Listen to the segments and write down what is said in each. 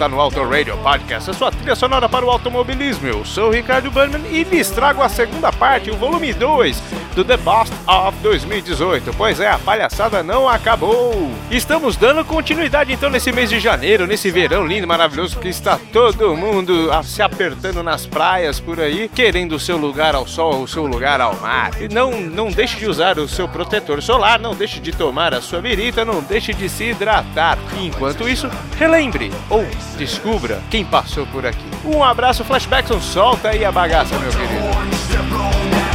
está no Auto Radio Podcast, a sua trilha sonora para o automobilismo. Eu sou o Ricardo Burnman e lhes trago a segunda parte, o volume 2 do The Best of 2018. Pois é, a palhaçada não acabou. Estamos dando continuidade então nesse mês de janeiro, nesse verão lindo, maravilhoso, que está todo mundo a- se apertando nas praias por aí, querendo o seu lugar ao sol, o seu lugar ao mar. E não, não deixe de usar o seu protetor solar, não deixe de tomar a sua birita, não deixe de se hidratar. E enquanto isso, relembre ou descubra quem passou por aqui. Um abraço, Flashbackson, solta aí a bagaça, meu querido.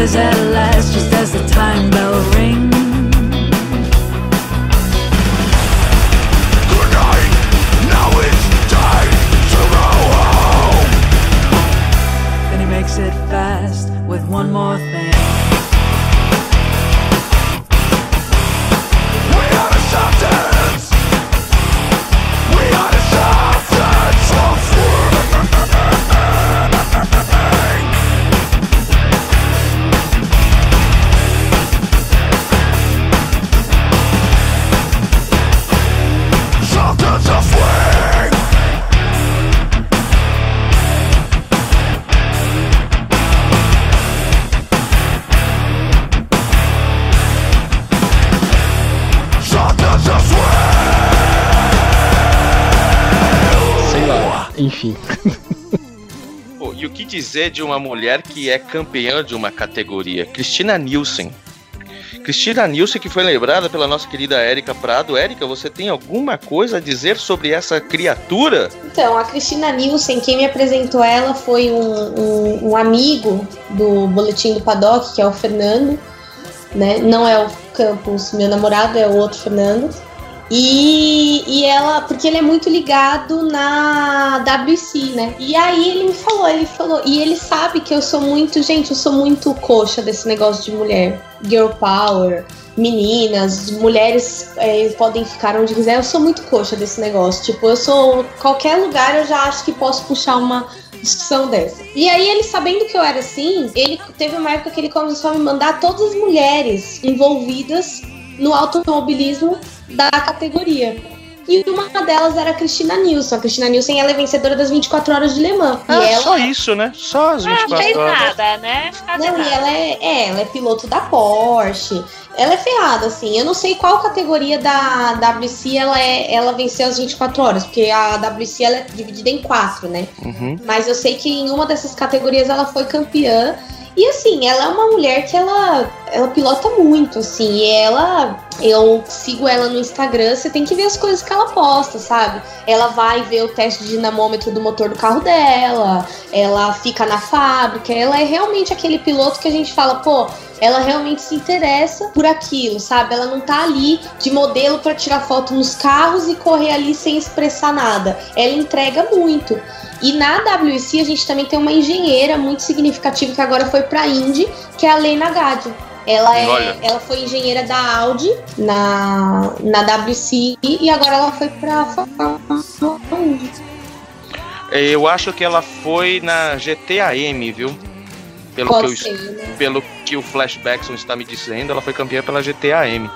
appears at last just as the time bell rings. Good now it's time to go home. Then he makes it fast with one more thing. Dizer de uma mulher que é campeã de uma categoria? Cristina Nielsen. Cristina Nielsen, que foi lembrada pela nossa querida Érica Prado. Érica, você tem alguma coisa a dizer sobre essa criatura? Então, a Cristina Nielsen, quem me apresentou ela foi um, um, um amigo do Boletim do Paddock, que é o Fernando. Né? Não é o Campos, meu namorado, é o outro Fernando. E, e ela, porque ele é muito ligado na WC, né? E aí ele me falou, ele falou, e ele sabe que eu sou muito, gente, eu sou muito coxa desse negócio de mulher, girl power, meninas, mulheres é, podem ficar onde quiser. Eu sou muito coxa desse negócio. Tipo, eu sou. Qualquer lugar eu já acho que posso puxar uma discussão dessa. E aí, ele sabendo que eu era assim, ele teve uma época que ele começou a me mandar todas as mulheres envolvidas no automobilismo da categoria. E uma delas era a Cristina Nilsson. A Cristina Nilsson ela é vencedora das 24 horas de Le Mans. Ah, e ela... só isso, né? Só as Ah, 24 fez horas. nada, né? Não, e nada. ela é, é, ela é piloto da Porsche. Ela é ferrada, assim. Eu não sei qual categoria da WC ela, é, ela venceu as 24 horas, porque a WC ela é dividida em quatro, né? Uhum. Mas eu sei que em uma dessas categorias ela foi campeã. E assim, ela é uma mulher que ela, ela pilota muito, assim. E ela. Eu sigo ela no Instagram, você tem que ver as coisas que ela posta, sabe? Ela vai ver o teste de dinamômetro do motor do carro dela, ela fica na fábrica, ela é realmente aquele piloto que a gente fala, pô, ela realmente se interessa por aquilo, sabe? Ela não tá ali de modelo para tirar foto nos carros e correr ali sem expressar nada. Ela entrega muito. E na WEC a gente também tem uma engenheira muito significativa que agora foi pra Indy, que é a Lena Gadi. Ela, é, Olha. ela foi engenheira da Audi na, na WC e agora ela foi pra Indy. Eu acho que ela foi na GTAM, viu? Pelo que, eu, ser, né? pelo que o Flashbackson está me dizendo, ela foi campeã pela GTAM.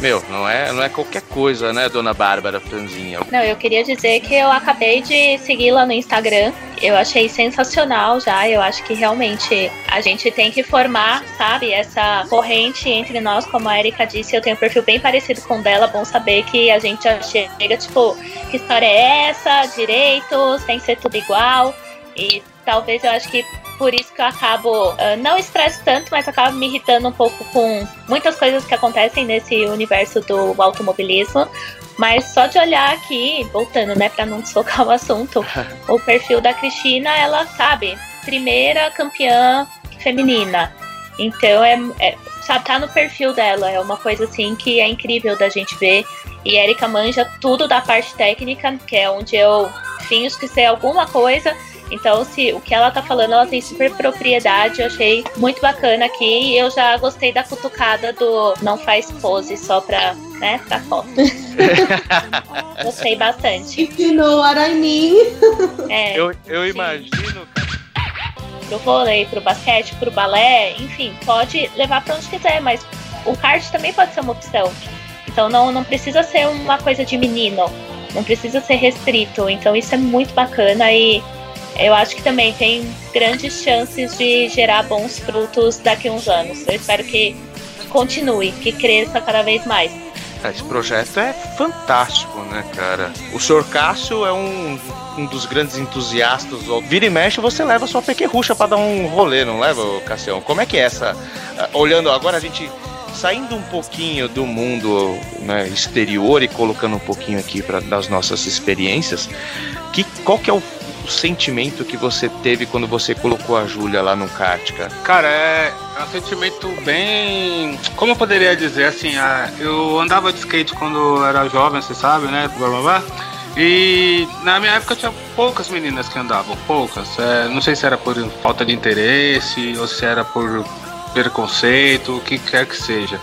Meu, não é, não é qualquer coisa, né, dona Bárbara Franzinha? Não, eu queria dizer que eu acabei de segui-la no Instagram. Eu achei sensacional já. Eu acho que realmente a gente tem que formar, sabe, essa corrente entre nós, como a Erika disse. Eu tenho um perfil bem parecido com o dela. Bom saber que a gente já chega, tipo, que história é essa? Direitos, tem que ser tudo igual. E talvez eu acho que por isso que eu acabo, ah, não estresso tanto, mas acabo me irritando um pouco com muitas coisas que acontecem nesse universo do automobilismo. Mas só de olhar aqui, voltando, né, pra não desfocar o assunto, o perfil da Cristina, ela sabe, primeira campeã feminina. Então é, é sabe, tá no perfil dela, é uma coisa assim que é incrível da gente ver. E Erika manja tudo da parte técnica, que é onde eu finjo que sei alguma coisa. Então, se o que ela tá falando, ela tem super propriedade. Eu achei muito bacana aqui. E eu já gostei da cutucada do não faz pose só pra, né, pra foto. gostei bastante. If you know what I mean. É, Eu, eu imagino. pro vôlei, pro basquete, pro balé, enfim, pode levar pra onde quiser, mas o kart também pode ser uma opção. Então não, não precisa ser uma coisa de menino, não precisa ser restrito. Então isso é muito bacana e eu acho que também tem grandes chances de gerar bons frutos daqui a uns anos. Eu espero que continue, que cresça cada vez mais. Ah, Esse projeto é fantástico, né, cara? O senhor Cássio é um, um dos grandes entusiastas. Vira e mexe, você leva sua pequerrucha pra dar um rolê, não leva, Cassião? Como é que é essa? ah, Olhando agora, a gente saindo um pouquinho do mundo né, exterior e colocando um pouquinho aqui para das nossas experiências, que, qual que é o, o sentimento que você teve quando você colocou a Júlia lá no kart, cara? Cara, é um sentimento bem. Como eu poderia dizer assim? Eu andava de skate quando era jovem, você sabe, né? Blá blá blá. E na minha época tinha poucas meninas que andavam, poucas. É, não sei se era por falta de interesse ou se era por preconceito, o que quer que seja.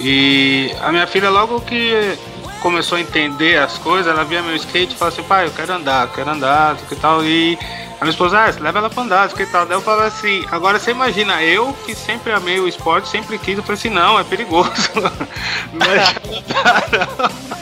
E a minha filha, logo que começou a entender as coisas, ela via meu skate e falava assim: pai, eu quero andar, eu quero andar, que tal. E a minha esposa, ah, leva ela pra andar, que tal. Daí eu falava assim: agora você imagina, eu que sempre amei o esporte, sempre quis, eu falei assim: não, é perigoso. Não não.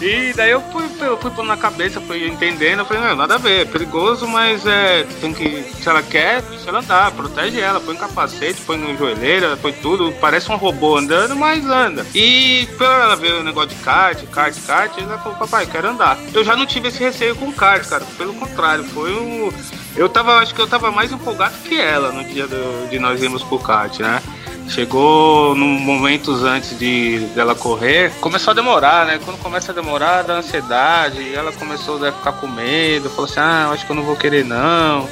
E daí eu fui, eu fui pondo na cabeça, fui entendendo, eu falei, não, nada a ver, é perigoso, mas é, tem que, se ela quer, deixa ela andar, protege ela, põe um capacete, põe no joelheira, põe tudo, parece um robô andando, mas anda. E pela ela ver o negócio de kart, kart, kart, ela falou, papai, quero andar. Eu já não tive esse receio com kart, cara, pelo contrário, foi um... Eu tava, acho que eu tava mais empolgado que ela no dia do, de nós irmos pro kart, né? Chegou no momentos antes de dela correr, começou a demorar, né? Quando começa a demorar, dá ansiedade, ela começou a ficar com medo, falou assim: "Ah, acho que eu não vou querer não".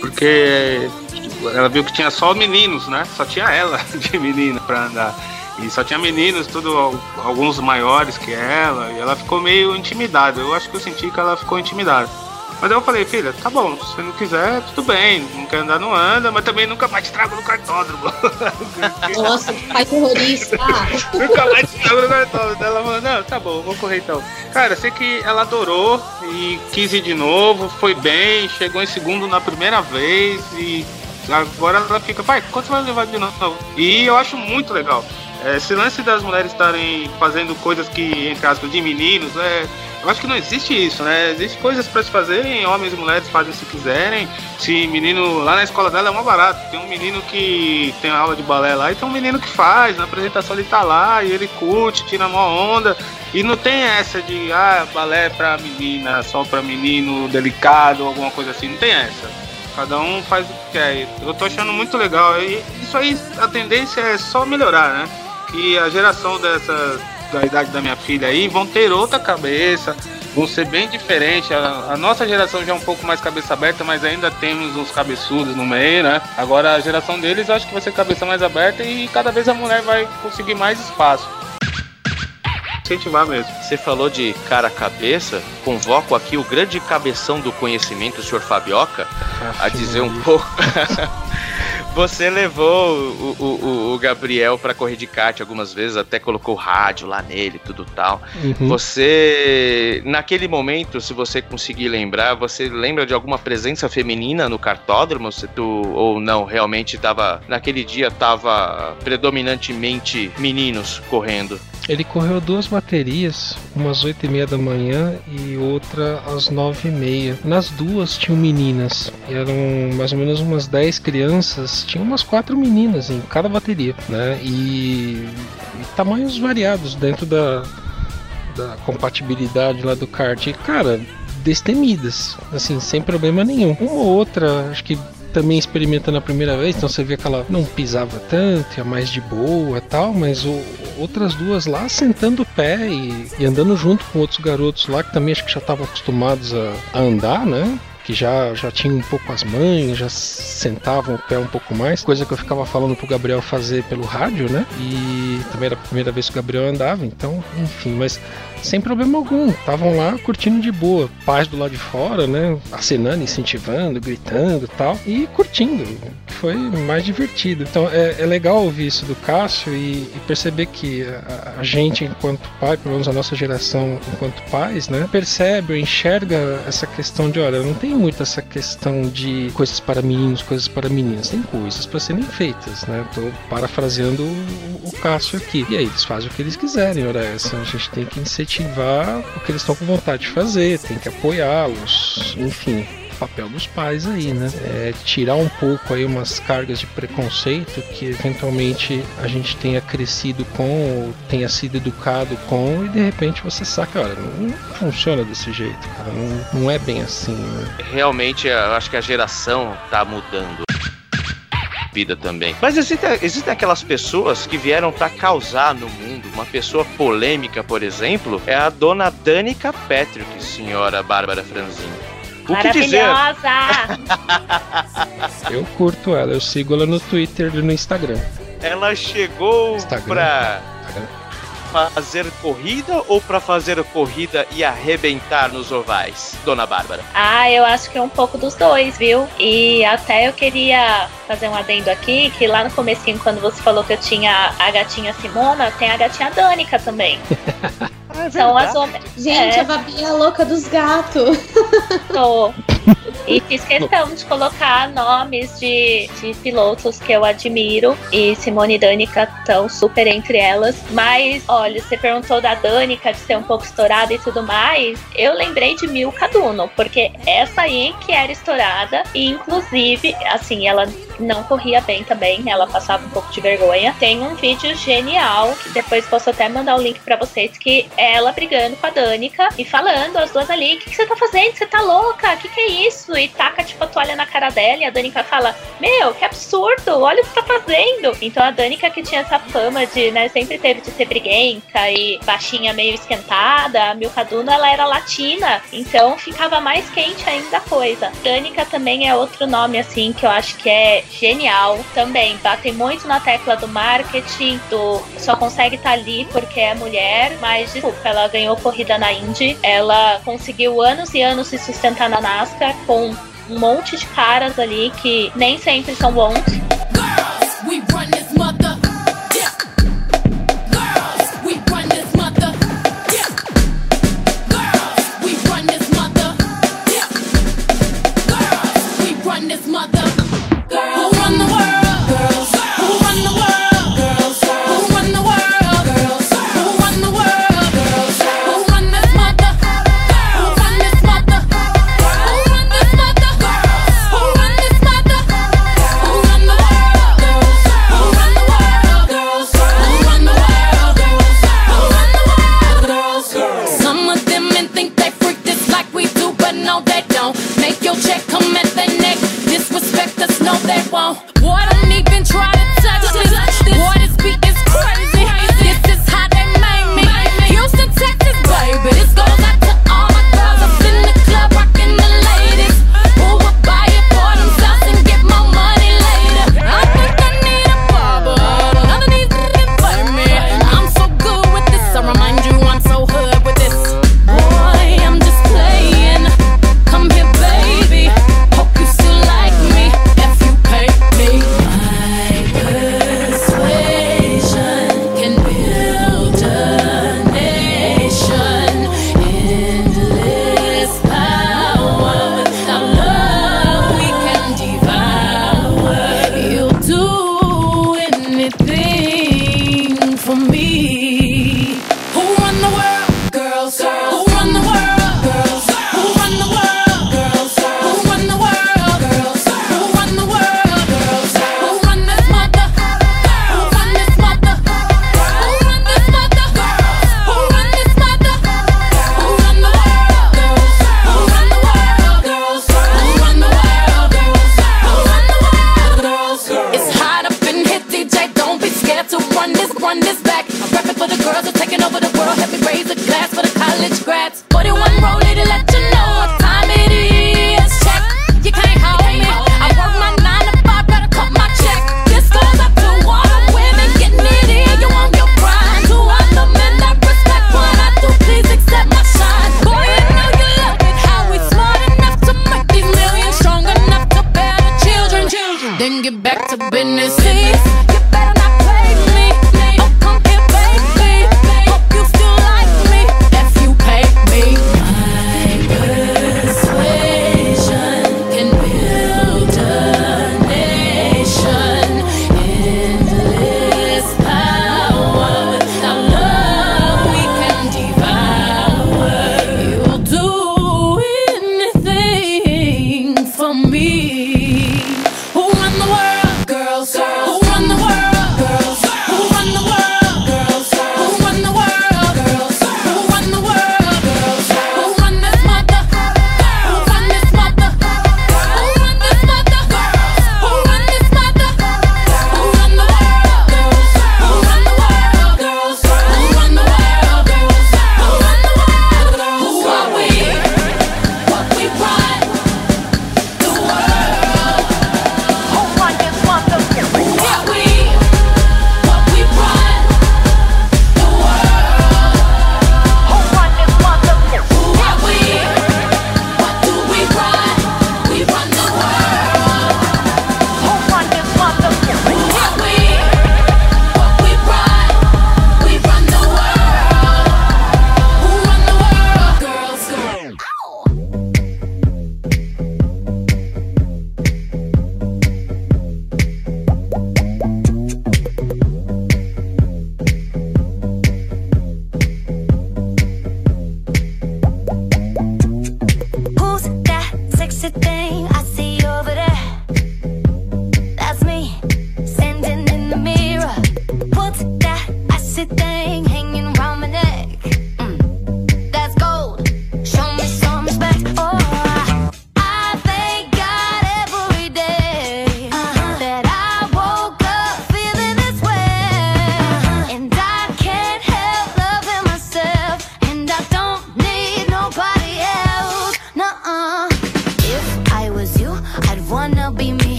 Porque ela viu que tinha só meninos, né? Só tinha ela de menina pra andar. E só tinha meninos, tudo alguns maiores que ela, e ela ficou meio intimidada. Eu acho que eu senti que ela ficou intimidada. Mas eu falei, filha, tá bom, se você não quiser, tudo bem. Não quer andar, não anda, mas também nunca mais te trago no cartódromo. Nossa, pai terrorista. nunca mais te trago no cartódromo. Ela falou, não, tá bom, vou correr então. Cara, sei que ela adorou e quis ir de novo, foi bem, chegou em segundo na primeira vez e agora ela fica, pai, quanto vai levar de novo? E eu acho muito legal. Esse lance das mulheres estarem fazendo coisas que, entre aspas, de meninos, é, eu acho que não existe isso, né? Existem coisas para se fazerem, homens e mulheres fazem se quiserem. Se menino, lá na escola dela é uma barata. Tem um menino que tem aula de balé lá e tem um menino que faz, na apresentação ele tá lá e ele curte, tira uma onda. E não tem essa de, ah, balé pra menina, só pra menino delicado, alguma coisa assim. Não tem essa. Cada um faz o que quer. Eu tô achando muito legal. E isso aí, a tendência é só melhorar, né? Que a geração dessa da idade da minha filha aí vão ter outra cabeça, vão ser bem diferentes. A, a, nossa geração já é um pouco mais cabeça aberta, mas ainda temos uns cabeçudos no meio, né? Agora a geração deles acho que vai ser cabeça mais aberta e cada vez a mulher vai conseguir mais espaço. Incentivar mesmo. Você falou de cara a cabeça, convoco aqui o grande cabeção do conhecimento, o senhor Fabioca, a dizer um pouco. Você levou o, o, o Gabriel para correr de kart algumas vezes, até colocou rádio lá nele, tudo tal. Uhum. Você, naquele momento, se você conseguir lembrar, você lembra de alguma presença feminina no kartódromo? Se tu, ou não, realmente tava, naquele dia tava predominantemente meninos correndo? Ele correu duas baterias, umas oito e meia da manhã e outra às nove e meia. Nas duas tinham meninas, eram mais ou menos umas dez crianças, tinha umas quatro meninas em cada bateria, né? E, e tamanhos variados dentro da, da compatibilidade lá do kart. E, cara, destemidas, assim, sem problema nenhum. Uma ou outra, acho que também experimentando a primeira vez, então você vê que ela não pisava tanto, é mais de boa tal, mas o, outras duas lá sentando o pé e, e, andando junto com outros garotos lá que também acho que já estavam acostumados a, a andar, né? Que já, já tinha um pouco as mães, já sentavam o pé um pouco mais, coisa que eu ficava falando pro Gabriel fazer pelo rádio, né? E também era a primeira vez que o Gabriel andava, então, enfim, mas sem problema algum. Estavam lá curtindo de boa, paz do lado de fora, né? Acenando, incentivando, gritando tal, e curtindo, foi mais divertido. Então é, é legal ouvir isso do Cássio e, e perceber que a, a, gente, enquanto pai, pelo menos a nossa geração, enquanto pais, né, percebe ou enxerga essa questão de: olha, não tem muito essa questão de coisas para meninos, coisas para meninas, tem coisas para serem feitas, né? Tô parafraseando o, o Cássio aqui. E aí eles fazem o que eles quiserem, ora essa. A gente tem que incentivar incentivar o que eles estão com vontade de fazer, tem que apoiá-los, enfim papel dos pais aí, né? É tirar um pouco aí umas cargas de preconceito que eventualmente a gente tenha crescido com, ou tenha sido educado com, e de repente você saca, olha, não, funciona desse jeito, cara. Não, não é bem assim, né? Realmente, eu acho que a geração tá mudando vida também. Mas existem, existem aquelas pessoas que vieram para causar no mundo. Uma pessoa polêmica, por exemplo, é a dona Danica Patrick, senhora Bárbara Franzini. O que dizer? eu curto ela, eu sigo ela no Twitter e no Instagram. Ela chegou Instagram. pra fazer corrida ou para fazer corrida e arrebentar nos ovais, Dona Bárbara? Ah, eu acho que é um pouco dos dois, viu? E até eu queria fazer um adendo aqui, que lá no comecinho, quando você falou que eu tinha a gatinha Simona, tem a gatinha Danica também. É São as Gente, é. a Babi é a louca dos gatos. Tô. E fiz questão de colocar nomes de, de pilotos que eu admiro. E Simone e Danica estão super entre elas. Mas, olha, você perguntou da Danica de ser um pouco estourada e tudo mais. Eu lembrei de Milka Duno, porque essa aí que era estourada. E, inclusive, assim, ela não corria bem também. Ela passava um pouco de vergonha. Tem um vídeo genial, que depois posso até mandar o um link para vocês, que é ela brigando com a Danica e falando, as duas ali, o que, que, você tá fazendo? Você tá louca? O que, que é isso? e taca tipo a toalha na cara dela. E a Danica fala: Meu, que absurdo, olha o que tá fazendo. Então a Danica, que tinha essa fama de, né, sempre teve de ser briguenta e baixinha meio esquentada, a Milka Duna ela era latina, então ficava mais quente ainda a coisa. Danica também é outro nome, assim, que eu acho que é genial também. bate muito na tecla do marketing, do só consegue estar tá ali porque é mulher, mas desculpa, ela ganhou corrida na Indy, ela conseguiu anos e anos se sustentar na NASCAR com um monte de caras ali que nem sempre são bons. Girls,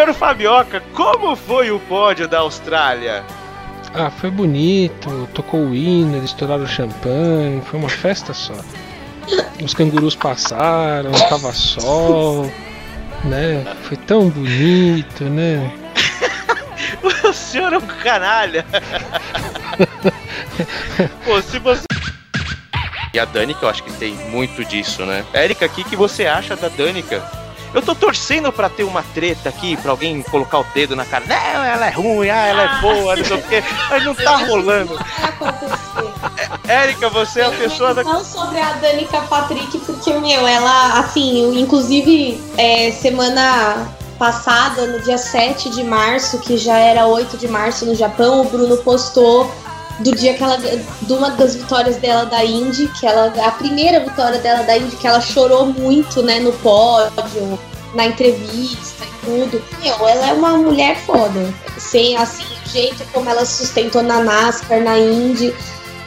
Senhor Fabioca, como foi o pódio da Austrália? Ah, foi bonito, tocou o hino, eles estouraram o champanhe, foi uma festa só. Os cangurus passaram, tava sol, né? Foi tão bonito, né? O senhor é um canalha. Pô, se você. E a Danica, eu acho que tem muito disso, né? Érica, o que, que você acha da Danica? Eu tô torcendo pra ter uma treta aqui, pra alguém colocar o dedo na cara. Não, ela é ruim, ah, ela é boa, não sei o quê. Mas não tá rolando. Érica, você é a pessoa da. Não sobre a Danica Patrick, porque, meu, ela, assim, inclusive, é, semana passada, no dia 7 de março, que já era 8 de março no Japão, o Bruno postou do dia que ela. de uma das vitórias dela da Indy, que ela. A primeira vitória dela da Indy, que ela chorou muito, né, no pódio, na entrevista e tudo. Meu, ela é uma mulher foda. Sem, assim, o jeito como ela sustentou na NASCAR, na Indy.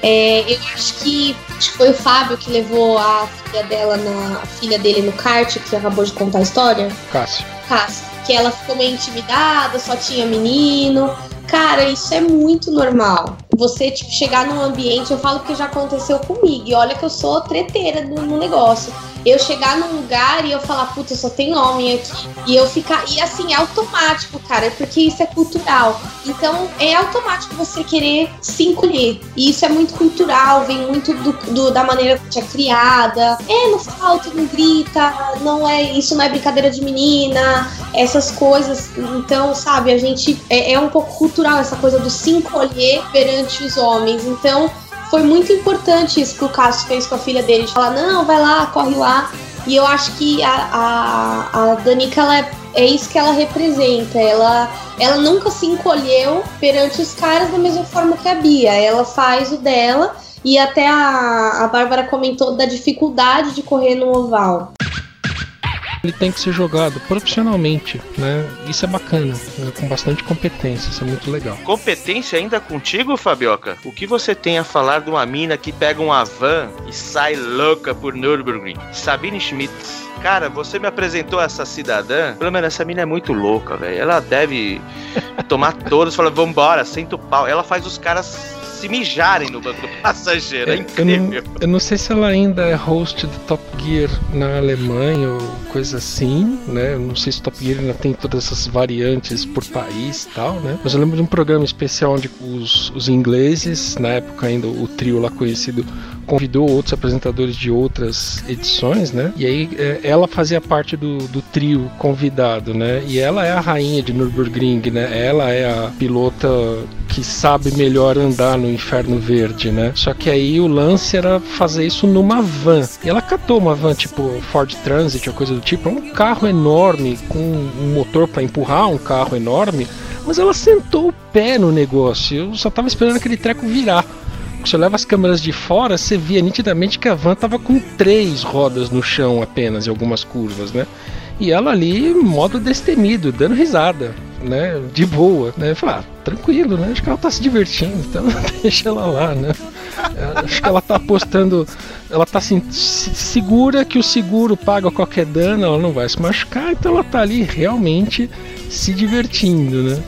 É, eu acho que, acho que foi o Fábio que levou a filha dela na a filha dele no kart, que acabou de contar a história. Cássio. Cássia, que ela ficou meio intimidada, só tinha menino. Cara, isso é muito normal. Você, tipo, chegar num ambiente, eu falo que já aconteceu comigo. E olha que eu sou treteira no, no negócio. Eu chegar num lugar e eu falar, puta, só tem homem aqui. E eu ficar. E assim, é automático, cara, porque isso é cultural. Então é automático você querer se encolher. E isso é muito cultural, vem muito do, do- da maneira que é criada. É, não falta, não grita, não é. Isso não é brincadeira de menina, essas coisas. Então, sabe, a gente. É, é um pouco cultural essa coisa do se encolher perante os homens. Então, foi muito importante isso que o Cássio fez com a filha dele, de falar, não, vai lá, corre lá. E eu acho que a, a, a Danica, ela é, é isso que ela representa. Ela, ela nunca se encolheu perante os caras da mesma forma que a Bia. Ela faz o dela. E até a, a Bárbara comentou da dificuldade de correr no oval. Ele tem que ser jogado profissionalmente, né? Isso é bacana, né? com bastante competência, isso é muito legal. Competência ainda contigo, Fabioca? O que você tem a falar de uma mina que pega uma van e sai louca por Nürburgring? Sabine Schmidt. Cara, você me apresentou essa cidadã. Pelo menos essa mina é muito louca, velho. Ela deve tomar todas e falar, vambora, senta o pau. Ela faz os caras se mijarem no banco do passageiro. É Eu não, incrível. eu não sei se ela ainda é host do Top Gear na Alemanha ou coisa assim, né? Eu não sei se Top Gear ainda tem todas essas variantes por país e tal, né? Mas eu lembro de um programa especial onde os, os ingleses, na época ainda o trio lá conhecido, convidou outros apresentadores de outras edições, né? E aí é, ela fazia parte do, do trio convidado, né? E ela é a rainha de Nürburgring, né? Ela é a pilota que sabe melhor andar no inferno verde, né? Só que aí o lance era fazer isso numa van. E ela catou uma van tipo Ford Transit ou coisa do tipo, é um carro enorme com um motor para empurrar um carro enorme, mas ela sentou o pé no negócio. Eu só tava esperando aquele treco virar. Você leva as câmeras de fora, você via nitidamente que a van tava com três rodas no chão apenas, em algumas curvas, né? E ela ali, modo destemido, dando risada, né? De boa, né? Falei, ah, tranquilo, né? Acho que ela tá se divertindo, então deixa ela lá, né? Acho que ela tá apostando, ela tá assim, se- segura que o seguro paga qualquer dano, ela não vai se machucar, então ela tá ali realmente se divertindo, né?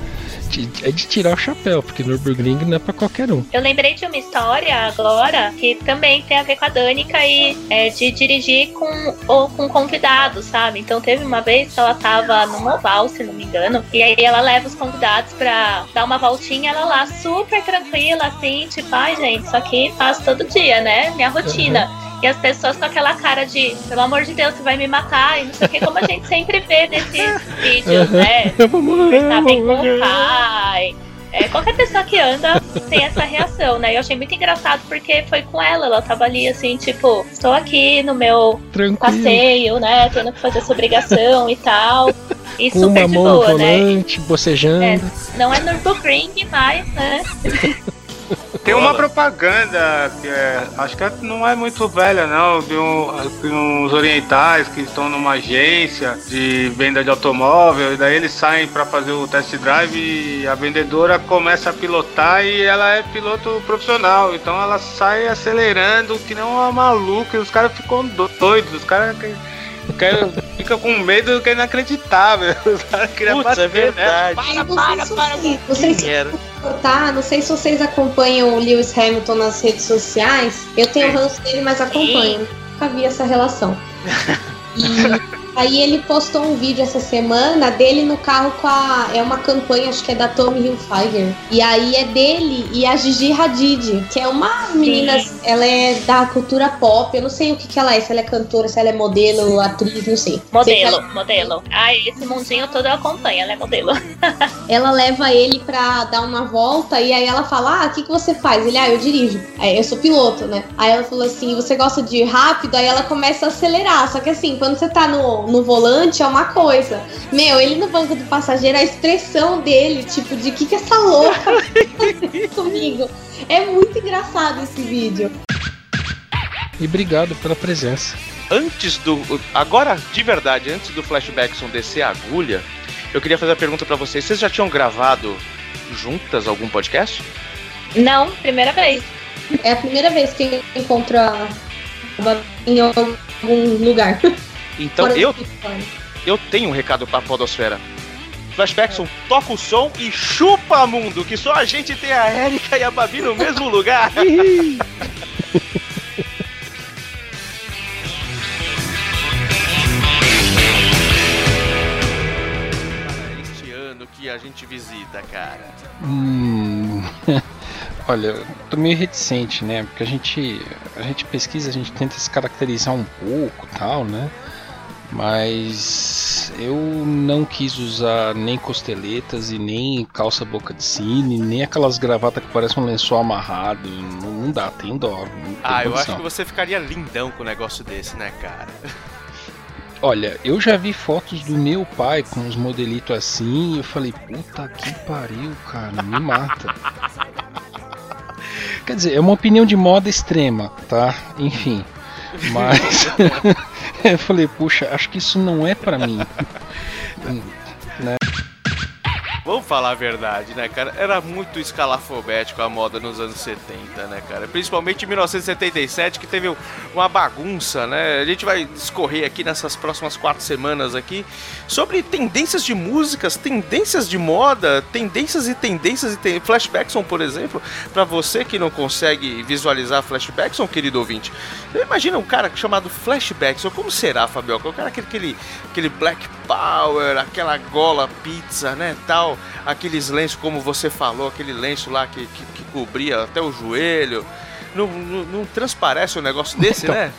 É de tirar o chapéu, porque Nürburgring não é pra qualquer um. Eu lembrei de uma história agora que também tem a ver com a Danica e é de dirigir com ou com convidados, sabe? Então teve uma vez que ela tava numa oval, se não me engano, e aí ela leva os convidados pra dar uma voltinha, ela lá super tranquila, assim, tipo, ai gente, isso aqui faço todo dia, né? Minha rotina. E as pessoas com aquela cara de, pelo amor de Deus, você vai me matar, e não sei o que, como a gente sempre vê desses vídeos, né? Eu vou morrer, tá bem com o pai. É, qualquer pessoa que anda tem essa reação, né? Eu achei muito engraçado porque foi com ela, ela tava ali assim, tipo, estou aqui no meu Tranquilo. passeio, né? Tendo que fazer essa obrigação e tal. E Com super uma de mão no boa, né? volante, bocejando. É, não é Nürburgring, mas, né? Tem uma propaganda que é, acho que não é muito velha não, de, um- de uns orientais que estão numa agência de venda de automóvel e daí eles saem para fazer o test drive e a vendedora começa a pilotar e ela é piloto profissional, então ela sai acelerando que nem uma maluca e os caras ficam do- doidos, os caras que- ficam com medo que é inacreditável, os caras queriam Putz, é bater, né? verdade. Eu não sei se cortar, não sei se vocês acompanham o Lewis Hamilton nas redes sociais. Eu tenho o ranço dele, mas acompanho. Nunca vi essa relação. E aí ele postou um vídeo essa semana dele no carro com a. É uma campanha, acho que é da Tommy Hilfiger. E aí é dele e a Gigi Hadid, que é uma menina. Ela é da cultura pop. Eu não sei o que, que ela é, se ela é cantora, se ela é modelo, atriz, não sei. Sei Modelo, ela- modelo. Ah, esse mundinho todo eu acompanho, ela é modelo. ela leva ele pra dar uma volta e aí ela fala: Ah, o que, que você faz? Ele, ah, eu dirijo. Aí eu sou piloto, né? Aí ela falou assim: Você gosta de ir rápido? Aí ela começa a acelerar. Só que assim, quando você tá no, no volante é uma coisa. Meu, ele no banco do passageiro, a expressão dele, tipo, de que que essa louca faz comigo. É muito engraçado esse vídeo. E obrigado pela presença. Antes do. Agora, de verdade, antes do Flashbackson descer a agulha, eu queria fazer a pergunta pra vocês. Vocês já tinham gravado juntas algum podcast? Não, primeira vez. É a primeira vez que eu encontro a a- em algum lugar. Então Fora eu, eu tenho um recado pra Podosfera. Flashbackson, toca o som e chupa mundo, que só a gente tem a Erika e a Babi no mesmo lugar. este ano que a gente visita, cara. Hum, olha, eu tô meio reticente, né? Porque a gente, a gente pesquisa, a gente tenta se caracterizar um pouco, tal, né? Mas eu não quis usar nem costeletas e nem calça boca de cine, nem aquelas gravatas que parecem um lençol amarrado. Não, não dá, tem dó. Ah, eu acho condição. que você ficaria lindão com um negócio desse, né, cara? Olha, eu já vi fotos do meu pai com uns modelitos assim e eu falei, puta que pariu, cara, me mata. Quer dizer, é uma opinião de moda extrema, tá? Enfim. Mas eu falei, puxa, acho que isso não é pra mim. Vamos falar a verdade, né, cara? Era muito escalafobético a moda nos anos 70, né, cara? Principalmente em 1977, que teve uma bagunça, né? A gente vai discorrer aqui nessas próximas quatro semanas aqui sobre tendências de músicas, tendências de moda, tendências e tendências e ten... Flashbackson, por exemplo, pra você que não consegue visualizar Flashbackson, querido ouvinte. Imagina um cara chamado Flashbackson, como será, Fabioca? O cara aquele, aquele, aquele Black Power, aquela gola pizza, né, tal, aqueles lenços, como você falou, aquele lenço lá que, que, que cobria até o joelho. Não, não, não transparece um negócio desse, Então, né?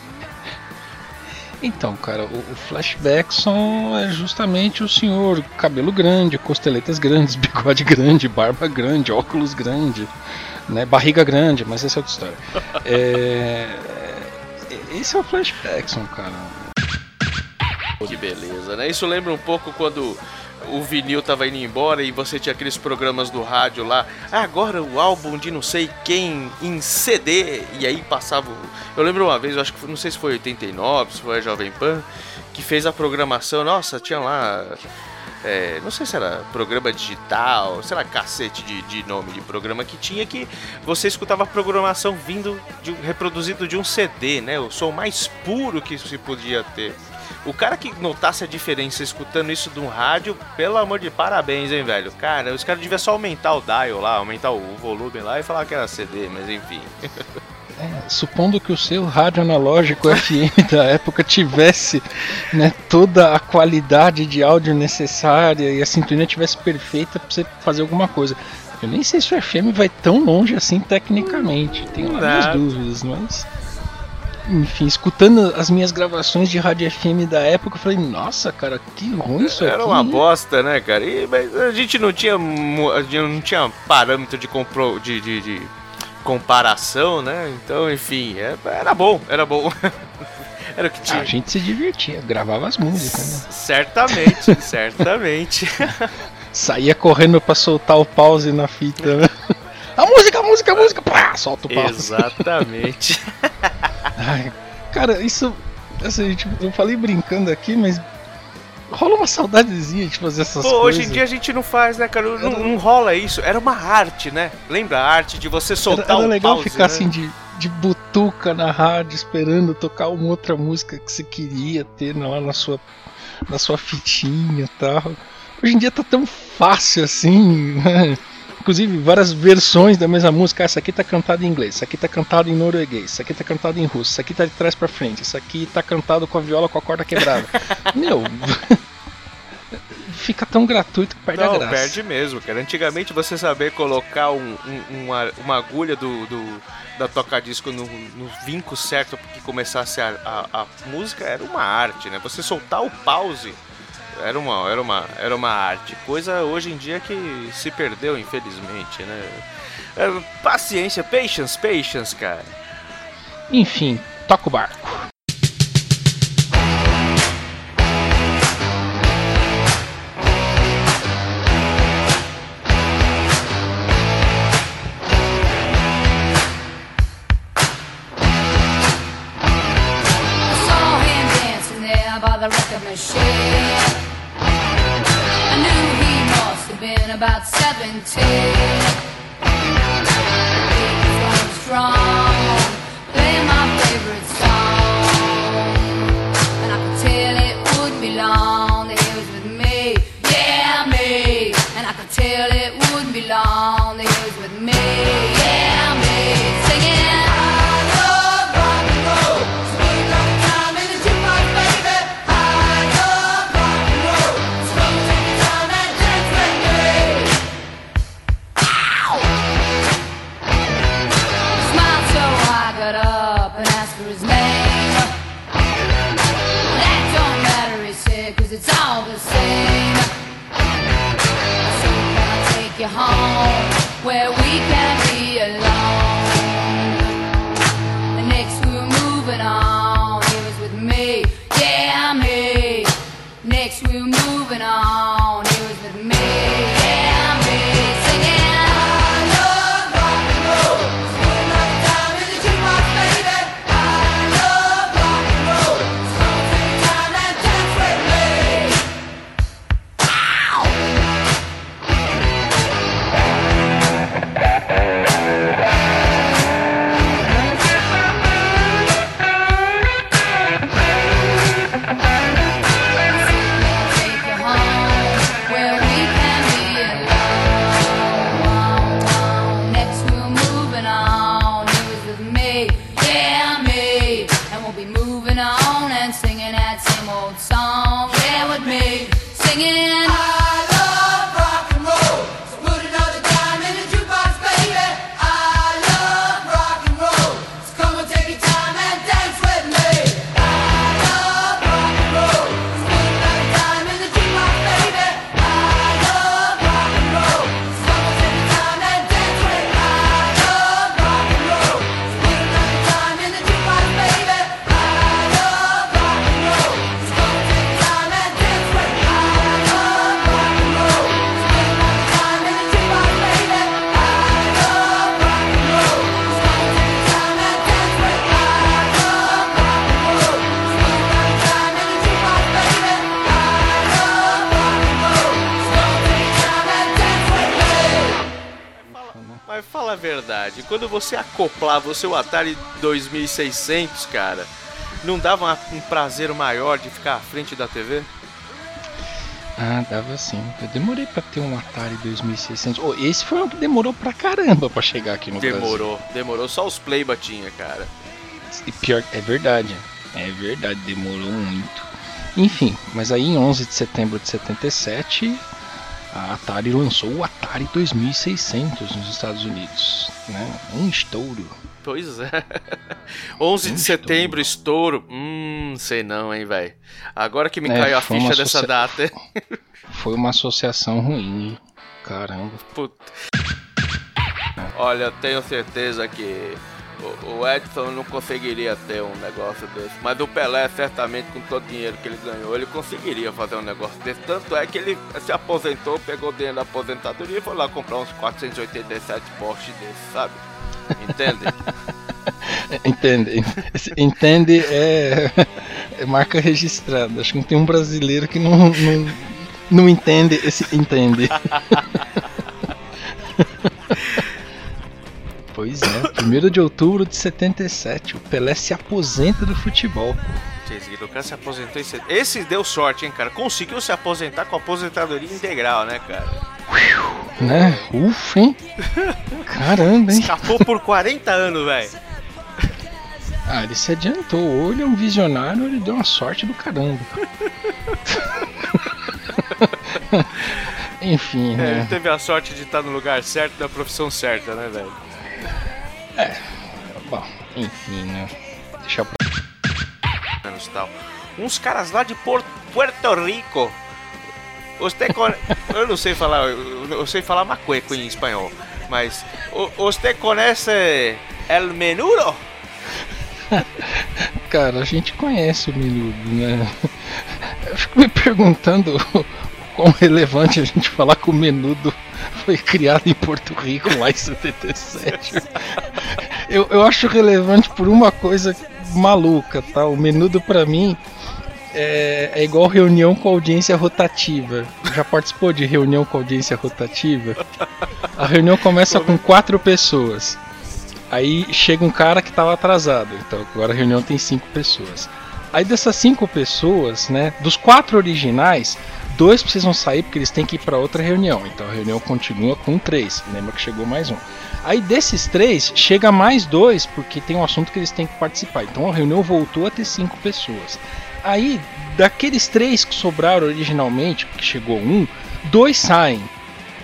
Então, cara, o, o Flashbackson é justamente o senhor cabelo grande, costeletas grandes, bigode grande, barba grande, óculos grande, né, barriga grande, mas essa é outra história. É, é, esse é o Flashbackson, cara. Que beleza, né? Isso lembra um pouco quando o vinil tava indo embora e você tinha aqueles programas do rádio lá. Ah, agora o álbum de não sei quem em CD. E aí passava. Eu lembro uma vez, eu acho que não sei se foi 89, se foi a Jovem Pan, que fez a programação. Nossa, tinha lá. é, não sei se era programa digital, sei lá, cacete de, de nome de programa que tinha que você escutava a programação vindo de reproduzido de um CD, né? O som mais puro que se podia ter. O cara que notasse a diferença escutando isso de um rádio, pelo amor de parabéns, hein, velho? Cara, os caras deviam só aumentar o dial lá, aumentar o volume lá e falar que era CD, mas enfim. É, supondo que o seu rádio analógico FM da época tivesse né, toda a qualidade de áudio necessária e a sintonia tivesse perfeita pra você fazer alguma coisa. Eu nem sei se o FM vai tão longe assim tecnicamente, tenho lá minhas Nada. dúvidas, mas. Enfim, escutando as minhas gravações de rádio FM da época, eu falei, nossa, cara, que ruim isso Era aqui. uma hein?" bosta, né, cara? E, mas a gente não tinha, não tinha parâmetro de, compro, de, de, de comparação, né? Então, enfim, é- era bom, era bom. era o que tinha. A gente se divertia, gravava as músicas, né? Certamente, certamente. Saía correndo pra soltar o pause na fita, né? A música, a música, a música, pá, solta o pause. Exatamente. Ai, cara, isso. Assim, tipo, eu falei brincando aqui, mas. Rola uma saudadezinha de fazer essas Pô, coisas. hoje em dia a gente não faz, né, cara? Não, não rola isso. Era uma arte, né? Lembra a arte de você Era, soltar era um legal pause, ficar né? assim de, de butuca na rádio, esperando tocar uma outra música que você queria ter lá na sua, na sua fitinha e tal. Hoje em dia tá tão fácil assim, né? Inclusive, várias versões da mesma música. Ah, Essa aqui tá cantada em inglês, essa aqui tá cantada em norueguês, essa aqui tá cantada em russo, essa aqui tá de trás pra frente, essa aqui tá cantado com a viola com a corda quebrada. Meu, fica tão gratuito que perde a Não, graça. perde mesmo, cara. Antigamente você saber colocar um- um- uma, uma agulha do, do- da toca-disco no, no vinco certo para que começasse a, a- a música era uma arte, né? Você soltar o pause era uma, era, uma, era uma arte. Coisa hoje em dia que se perdeu, infelizmente, né? É, paciência, patience, patience, cara. Enfim, toca o barco. About 17. He was strong, quando você acoplava o seu Atari 2600, cara, não dava um prazer maior de ficar à frente da TV? Ah, dava sim. Eu demorei pra ter um Atari 2600. Oh, esse foi um que demorou pra caramba pra chegar aqui no Brasil. Demorou, demorou. Só os Play batinha, cara. E pior, é verdade. É verdade, demorou muito. Enfim, mas aí em 11 de setembro de 77, a Atari lançou o Atari 2600 nos Estados Unidos, né? Um estouro. Pois é. 11 de Um setembro, estouro. Hum, sei não, hein, velho. Agora que me É, caiu a ficha dessa associa- data. Foi uma associação ruim. Caramba. Puta. Olha, eu tenho certeza que o, o Edson não conseguiria ter um negócio desse. Mas o Pelé, certamente, com todo o dinheiro que ele ganhou, ele conseguiria fazer um negócio desse. Tanto é que ele se aposentou, pegou o dinheiro da aposentadoria e foi lá comprar uns 487 Porsche desses, sabe? Entende? Entende? Entende é, é marca registrada. Acho que não tem um brasileiro que não, não, não entende esse entende. Pois é, 1 de outubro de 77, o Pelé se aposenta do futebol. Vocês o cara se aposentou em Esse deu sorte, hein, cara? Conseguiu se aposentar com aposentadoria integral, né, cara? Né? Ufa, hein? Caramba, hein? Escapou por 40 anos, velho. Ah, ele se adiantou. Ou ele é um visionário ou ele deu uma sorte do caramba. Enfim, É, né? ele teve a sorte de estar no lugar certo, na profissão certa, né, velho? Bom, enfim, né? Deixa pra tal. Uns caras lá de Puerto Rico. Você. Eu não sei falar, eu eu sei falar macueco em espanhol, mas você conhece El Menudo? Cara, a gente conhece o Menudo, né? Eu fico me perguntando o quão relevante a gente falar que o Menudo foi criado em Porto Rico lá em 77. Eu, eu acho relevante por uma coisa maluca, tá? O Menudo pra mim é, é igual reunião com audiência rotativa. Já participou de reunião com audiência rotativa? A reunião começa com quatro pessoas. Aí chega um cara que estava atrasado. Então agora a reunião tem cinco pessoas. Aí dessas cinco pessoas, né, dos quatro originais, dois precisam sair porque eles têm que ir para outra reunião. Então a reunião continua com três. Lembra que chegou mais um. Aí desses três chega mais dois porque tem um assunto que eles têm que participar. Então a reunião voltou a ter cinco pessoas. Aí daqueles três que sobraram originalmente, porque chegou um, dois saem.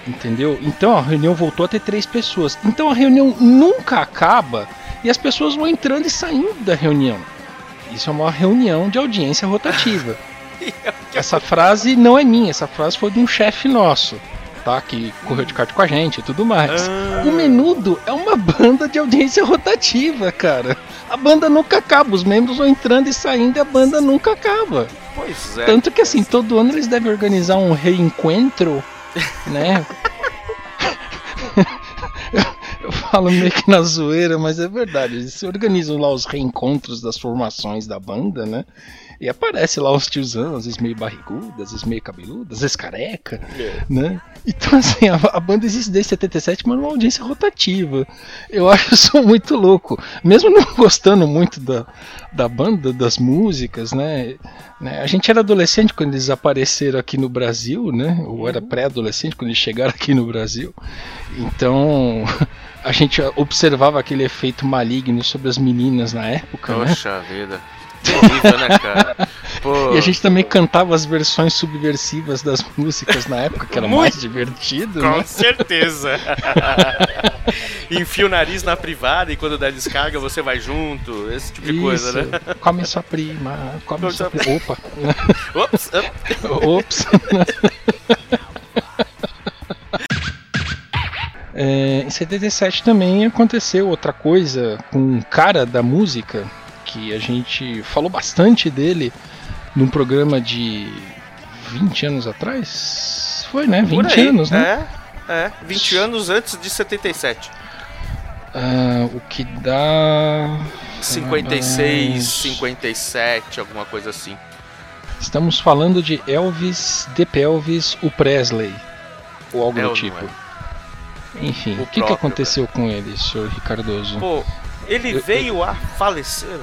Entendeu? Então a reunião voltou a ter três pessoas. Então a reunião nunca acaba e as pessoas vão entrando e saindo da reunião. Isso é uma reunião de audiência rotativa. Essa frase não é minha, essa frase foi de um chefe nosso, tá? Que correu de kart com a gente e tudo mais. O Menudo é uma banda de audiência rotativa, cara. A banda nunca acaba, os membros vão entrando e saindo e a banda nunca acaba. Pois é. Tanto que assim, todo ano eles devem organizar um reencontro, né? Eu falo meio que na zoeira, mas é verdade. Eles se organizam lá os reencontros das formações da banda, né? E aparece lá os tiozão, às vezes meio barrigudas, às vezes meio cabeludas, às vezes careca, né? Então, assim, a, a banda existe desde 77, mas numa audiência rotativa. Eu acho isso muito louco. Mesmo não gostando muito da, da banda, das músicas, né? né? A gente era adolescente quando eles apareceram aqui no Brasil, né? Ou era pré-adolescente quando eles chegaram aqui no Brasil. Então, a gente observava aquele efeito maligno sobre as meninas na época, né? Poxa vida. Terrível, né, cara? Pô, E a gente também cantava as versões subversivas das músicas na época, que era Muito. mais divertido, Com né? certeza. Enfia o nariz na privada e quando der descarga você vai junto. Esse tipo de coisa, né? Come sua prima, come Come sua prima. Opa! Ops, op. Ops! É, em 77 também aconteceu outra coisa com um cara da música que a gente falou bastante dele num programa de 20 anos atrás. Foi, né? 20 Por aí. anos, né? É, é. 20 anos antes de 77. Ah, o que dá. 56, Ah, 57, alguma coisa assim. Estamos falando de Elvis de Pelvis, o Presley. Ou algo É do tipo. é? Enfim, O que, que próprio, aconteceu com ele, senhor Ricardoso? Pô, ele Eu- veio a falecer.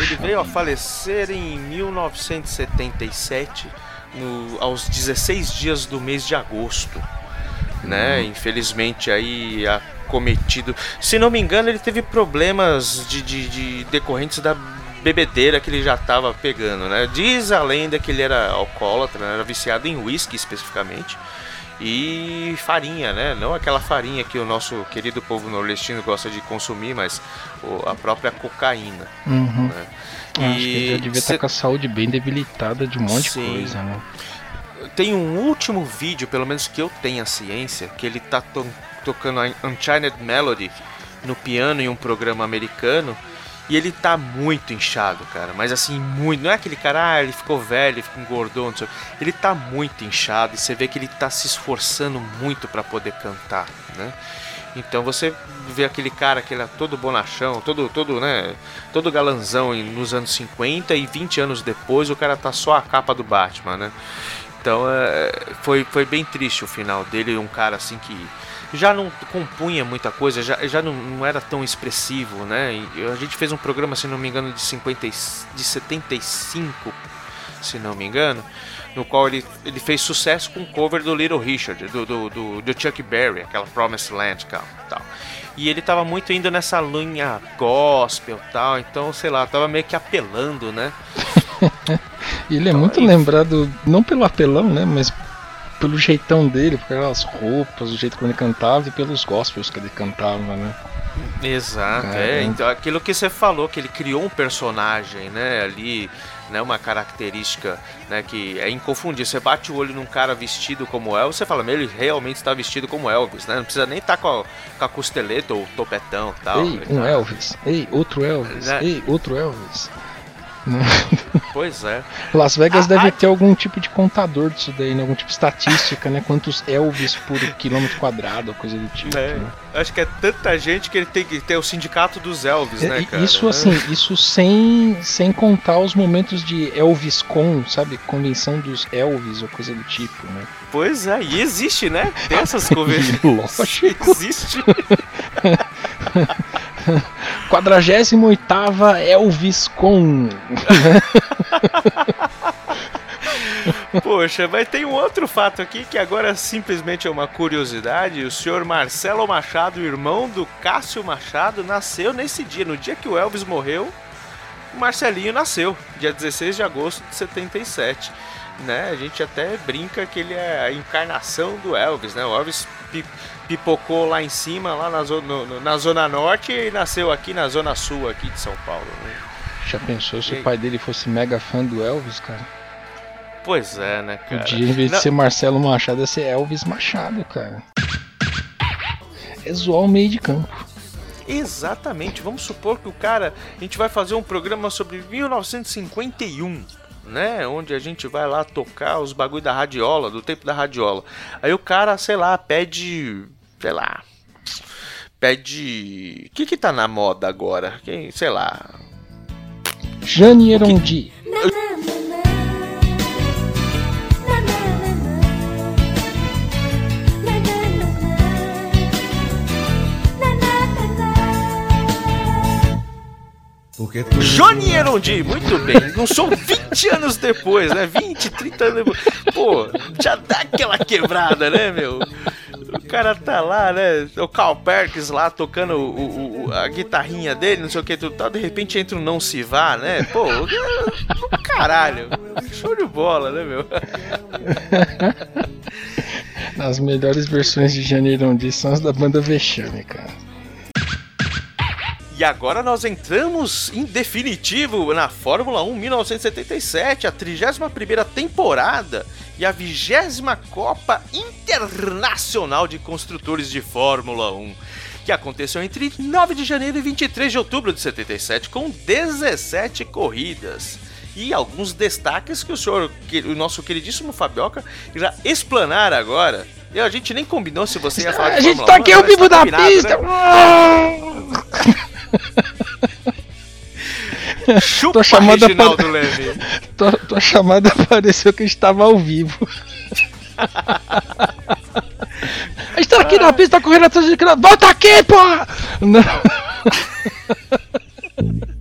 Ele veio a falecer em 1977, no- aos 16 dias do mês de agosto. Né? Infelizmente aí acometido. Se não me engano, ele teve problemas de, de- de decorrentes da bebedeira que ele já estava pegando, né? Diz a lenda que ele era alcoólatra, né? era viciado em whisky especificamente e farinha, né? Não aquela farinha que o nosso querido povo nordestino gosta de consumir, mas a própria cocaína. Uhum. Né? Acho que ele devia cê- estar com a saúde bem debilitada de um monte Sim. de coisa, né? tem um último vídeo, pelo menos que eu tenha ciência, que ele tá to- tocando a Unchained Melody no piano em um programa americano. E ele tá muito inchado, cara. Mas assim, muito. Não é aquele cara, ah, ele ficou velho, ele ficou engordou, não sei. Ele tá muito inchado e você vê que ele tá se esforçando muito para poder cantar, né? Então você vê aquele cara que era todo bonachão, todo, todo, né, todo galanzão nos anos 50 e 20 anos depois o cara tá só a capa do Batman, né? Então é, foi, foi bem triste o final dele, um cara assim que já não compunha muita coisa, já, já não, não era tão expressivo, né? E a gente fez um programa, se não me engano, de, 50, e- de 75, se não me engano, no qual ele, ele fez sucesso com o cover do Little Richard, do, do, do, do Chuck Berry, aquela Promised Land tal, tal. E ele tava muito indo nessa linha gospel tal, então, sei lá, tava meio que apelando, né? E ele é muito lembrado, não pelo apelão, né? Mas pelo jeitão dele, por aquelas roupas, o jeito como ele cantava e pelos gospels que ele cantava, né? Exato, Caramba. é. Então aquilo que você falou, que ele criou um personagem, né, ali, né, uma característica, né, que é inconfundível. Você bate o olho num cara vestido como Elvis, você fala, meu, ele realmente está vestido como Elvis, né? Não precisa nem estar com, a, com a costeleta ou topetão tal. Ei, um tá- Elvis. Ei, outro Elvis. Né? Ei, outro Elvis. Né? Pois é. Las Vegas Ah, deve ah. ter algum tipo de contador disso daí, né? Algum tipo de estatística, né? Quantos Elvis por quilômetro quadrado, coisa do tipo. É, né? Acho que é tanta gente que ele tem que ter o sindicato dos Elvis, É, né, cara? isso assim, isso sem, sem contar os momentos de Elvis Con, sabe? Convenção dos Elvis ou coisa do tipo, né? Pois é, e existe, né? Tem essas conversas. Lógico. Existe. 48 Elvis Con. Poxa, mas tem um outro fato aqui que agora simplesmente é uma curiosidade. O senhor Marcelo Machado, irmão do Cássio Machado, nasceu nesse dia. No dia que o Elvis morreu, o Marcelinho nasceu, dia 16 de agosto de 77. Né? A gente até brinca que ele é a encarnação do Elvis, né? O Elvis pipocou lá em cima, lá na zona, no- na zona norte e nasceu aqui na zona sul aqui de São Paulo. né? Já pensou se E o pai dele fosse mega fã do Elvis, cara? Pois é, né, cara? Podia, em vez de Não- ser Marcelo Machado, ia ser Elvis Machado, cara. É zoar o meio de campo. Exatamente. Vamos supor que o cara. A gente vai fazer um programa sobre 1951. Né? Onde a gente vai lá tocar os bagulho da radiola, do tempo da radiola. Aí o cara, sei lá, pede. Sei lá. Pede. O que que tá na moda agora? Quem, sei lá. Jane Erondi. Porque tu Johnny Erondi, muito bem. Não sou 20 anos depois, né? 20, 30 anos depois. Pô, já dá aquela quebrada, né, meu? O cara tá lá, né? O Carl Perkins lá tocando o, o- a guitarrinha dele, não sei o que, tudo tal. De repente entra um Não Se Vá, né? Pô, caralho. Show de bola, né, meu? As melhores versões de Jane Erondi são as da banda Vexame, cara. E agora nós entramos em definitivo na Fórmula 1 1977, a 31ª temporada e a 20 Copa Internacional de Construtores de Fórmula 1, que aconteceu entre 9 de janeiro e 23 de outubro de 77, com 17 corridas. E alguns destaques que o senhor, que o nosso queridíssimo Fabioca, irá explanar agora. E a gente nem combinou se você ia falar de A gente Fórmula tá 1, aqui ao vivo tá da combinado, pista! Né? Chupa tua chamada Reginaldo apare... Leme. Tua, tua, chamada apareceu que estava ao vivo. a gente tá aqui na ah. pista tá correndo atrás de... Volta aqui, porra! Não.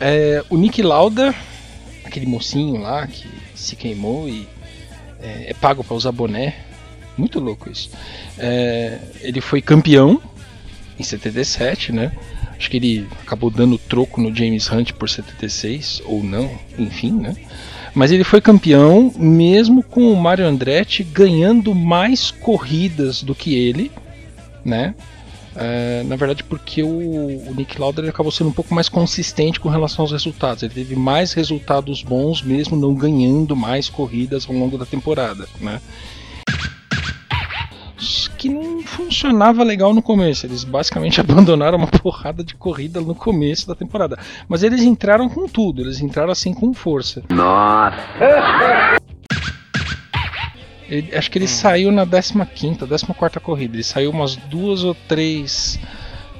É, o Nick Lauda, aquele mocinho lá que se queimou e é, é pago para usar boné. Muito louco isso. É, ele foi campeão em 77, né? Acho que ele acabou dando troco no James Hunt por 76, ou não, enfim, né? Mas ele foi campeão mesmo com o Mario Andretti ganhando mais corridas do que ele, né? É, na verdade, porque o, o Nick Lauda acabou sendo um pouco mais consistente com relação aos resultados. Ele teve mais resultados bons, mesmo não ganhando mais corridas ao longo da temporada, né? Que não funcionava legal no começo. Eles basicamente abandonaram uma porrada de corrida no começo da temporada. Mas eles entraram com tudo, eles entraram assim com força. Nossa! Ele- acho que ele saiu na 15ª, 14ª corrida. Ele saiu umas duas ou três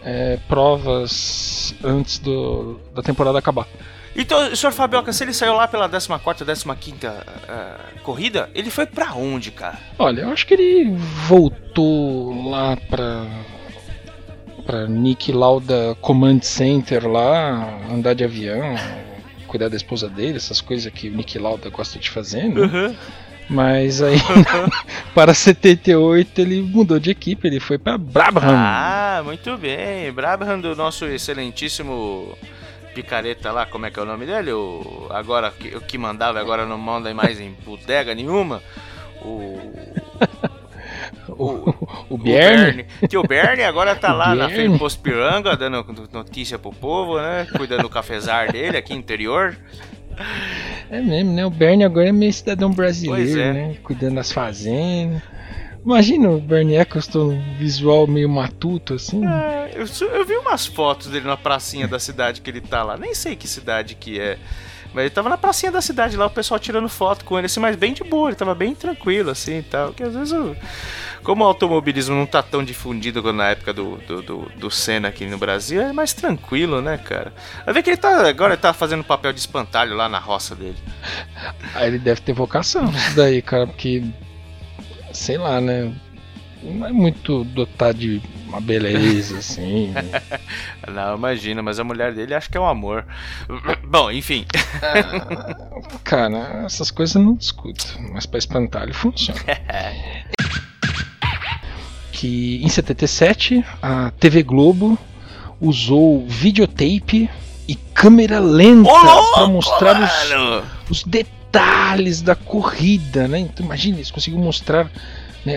é, provas antes do, da temporada acabar. Então, senhor Fabioca, se ele saiu lá pela 14ª, 15ª eh, corrida, ele foi pra onde, cara? Olha, eu acho que ele voltou lá pra. pra Nick Lauda Command Center lá, andar de avião, cuidar da esposa dele, essas coisas que o Nick Lauda gosta de fazer, né? Mas aí, para 78, ele mudou de equipe, ele foi pra Brabham. Ah, muito bem. Brabham do nosso excelentíssimo picareta lá, como é que é o nome dele? O, agora, o que mandava agora não manda mais em bodega nenhuma. O. o, o Bjorn. Que o Bernie agora tá O lá na frente do Posto Piranga, dando notícia pro povo, né? Cuidando do cafezar dele aqui interior. É mesmo, né? O Bernie agora é meio cidadão brasileiro, é. né? Cuidando das fazendas. Imagina o Bernie Eccleston, um visual meio matuto, assim. É, eu, eu vi umas fotos dele na pracinha da cidade que ele tá lá. Nem sei que cidade que é. Mas ele tava na pracinha da cidade lá, o pessoal tirando foto com ele, assim, mas bem de boa, ele tava bem tranquilo, assim e tal. Que às vezes, o- como o automobilismo não tá tão difundido quanto na época do, do, do, do Senna aqui no Brasil, é mais tranquilo, né, cara? Vai ver que ele tá. Agora ele tá fazendo papel de espantalho lá na roça dele. Aí ele deve ter vocação isso daí, cara, porque. Sei lá, né? Não é muito dotado de uma beleza, assim. né? Não, imagina, mas a mulher dele acho que é um amor. Bom, enfim. Cara, essas coisas eu não discuto, mas pra espantalho funciona. que em 77 a TV Globo usou videotape e câmera lenta para mostrar os, os detalhes da corrida, né? Então imagina, eles conseguiram mostrar né,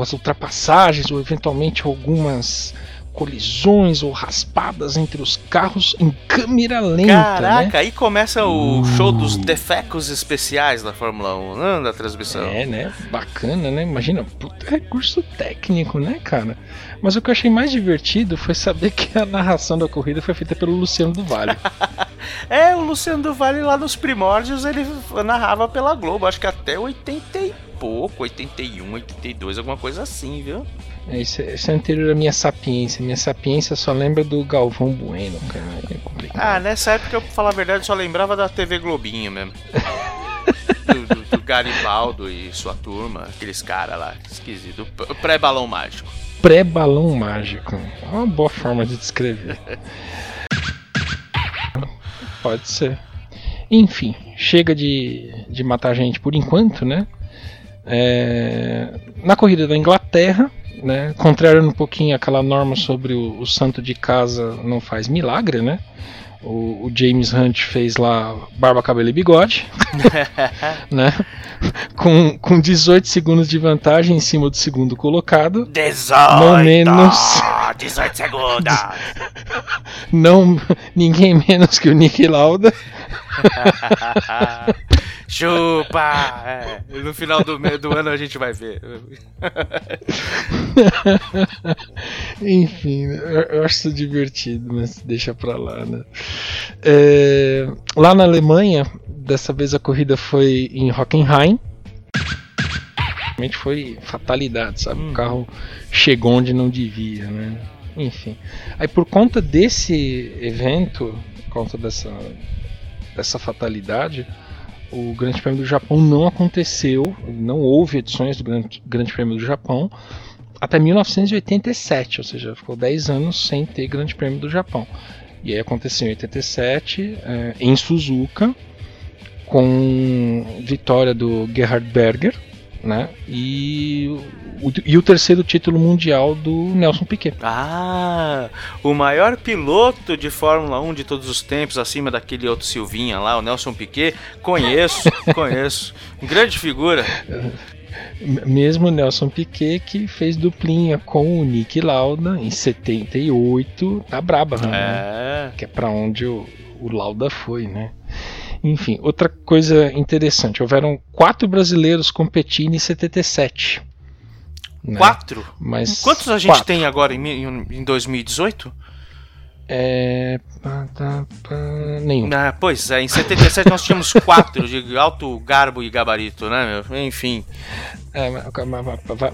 as ultrapassagens ou eventualmente algumas colisões ou raspadas entre os carros em câmera lenta, Caraca, né? aí começa o show dos defecos especiais da Fórmula 1, né, da transmissão. É, né? Bacana, né? Imagina, puta recurso técnico, né, cara? Mas o que eu achei mais divertido foi saber que a narração da corrida foi feita pelo Luciano do Vale. É, o Luciano do Vale lá nos primórdios ele narrava pela Globo, acho que até 80 e pouco, 81, 82, alguma coisa assim, viu? É, isso, isso é anterior à minha sapiência. Minha sapiência só lembra do Galvão Bueno, cara. É complicado. Ah, nessa época eu, pra falar a verdade, só lembrava da TV Globinho mesmo. do, do- do Garibaldo e sua turma, aqueles caras lá, esquisito. Pré-balão mágico. Pré-balão mágico. É uma boa forma de descrever. Pode ser. Enfim, chega de, de matar gente por enquanto, né? É, na corrida da Inglaterra, né? Contrariando um pouquinho aquela norma sobre o, o santo de casa não faz milagre, né? O, o James Hunt fez lá barba, cabelo e bigode, né? Com, com 18 segundos de vantagem em cima do segundo colocado. 18! Não menos. 18 segundos! Não, ninguém menos que o Nick Lauda. Chupa! É, no final do, do ano a gente vai ver. Enfim, eu, eu acho isso divertido, mas deixa pra lá, né? É, lá na Alemanha, dessa vez a corrida foi em Hockenheim. Realmente foi fatalidade, sabe? O carro chegou onde não devia, né? Enfim. Aí por conta desse evento, por conta dessa, dessa fatalidade, o Grande Prêmio do Japão não aconteceu, não houve edições do Grande, Grande Prêmio do Japão até 1987, ou seja, ficou 10 anos sem ter Grande Prêmio do Japão. E aí aconteceu em 87, eh, em Suzuka, com vitória do Gerhard Berger, né? E o, e o terceiro título mundial do Nelson Piquet. Ah, o maior piloto de Fórmula 1 de todos os tempos, acima daquele outro Silvinha lá, o Nelson Piquet. Conheço, conheço. Grande figura. Mesmo o Nelson Piquet que fez duplinha com o Nick Lauda em 78 na Brabham, né? É. que é para onde o, o Lauda foi, né? Enfim, outra coisa interessante, houveram quatro brasileiros competindo em 77. né? Quatro? Mas Quantos a gente quatro. tem agora em, em 2018? É. tá, nenhum. Ah, pois é, em 77 nós tínhamos quatro de alto garbo e gabarito, né, meu? Enfim. É,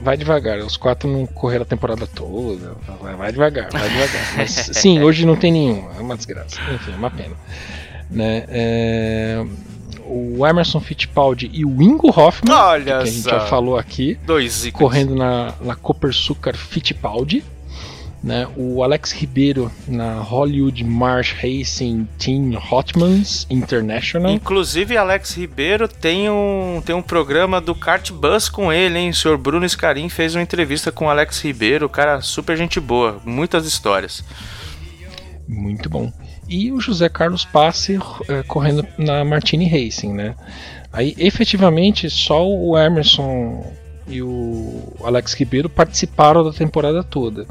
vai, devagar, os quatro não correram a temporada toda. Vai, vai devagar, vai devagar. Mas sim, hoje não tem nenhum, é uma desgraça. Enfim, é uma pena. Né? é, o Emerson Fittipaldi e o Ingo Hoffman, Olha que a gente já falou aqui, Dois correndo na, na Copersucar Fittipaldi. Né, o Alex Ribeiro na Hollywood Marsh Racing Team Hotmans International. Inclusive, Alex Ribeiro tem um, tem um programa do Kart Bus com ele, hein? O senhor Bruno Scarim fez uma entrevista com o Alex Ribeiro, cara, super gente boa, muitas histórias. Muito bom. E o José Carlos Passe eh, correndo na Martini Racing, né? Aí, efetivamente, só o Emerson e o Alex Ribeiro participaram da temporada toda.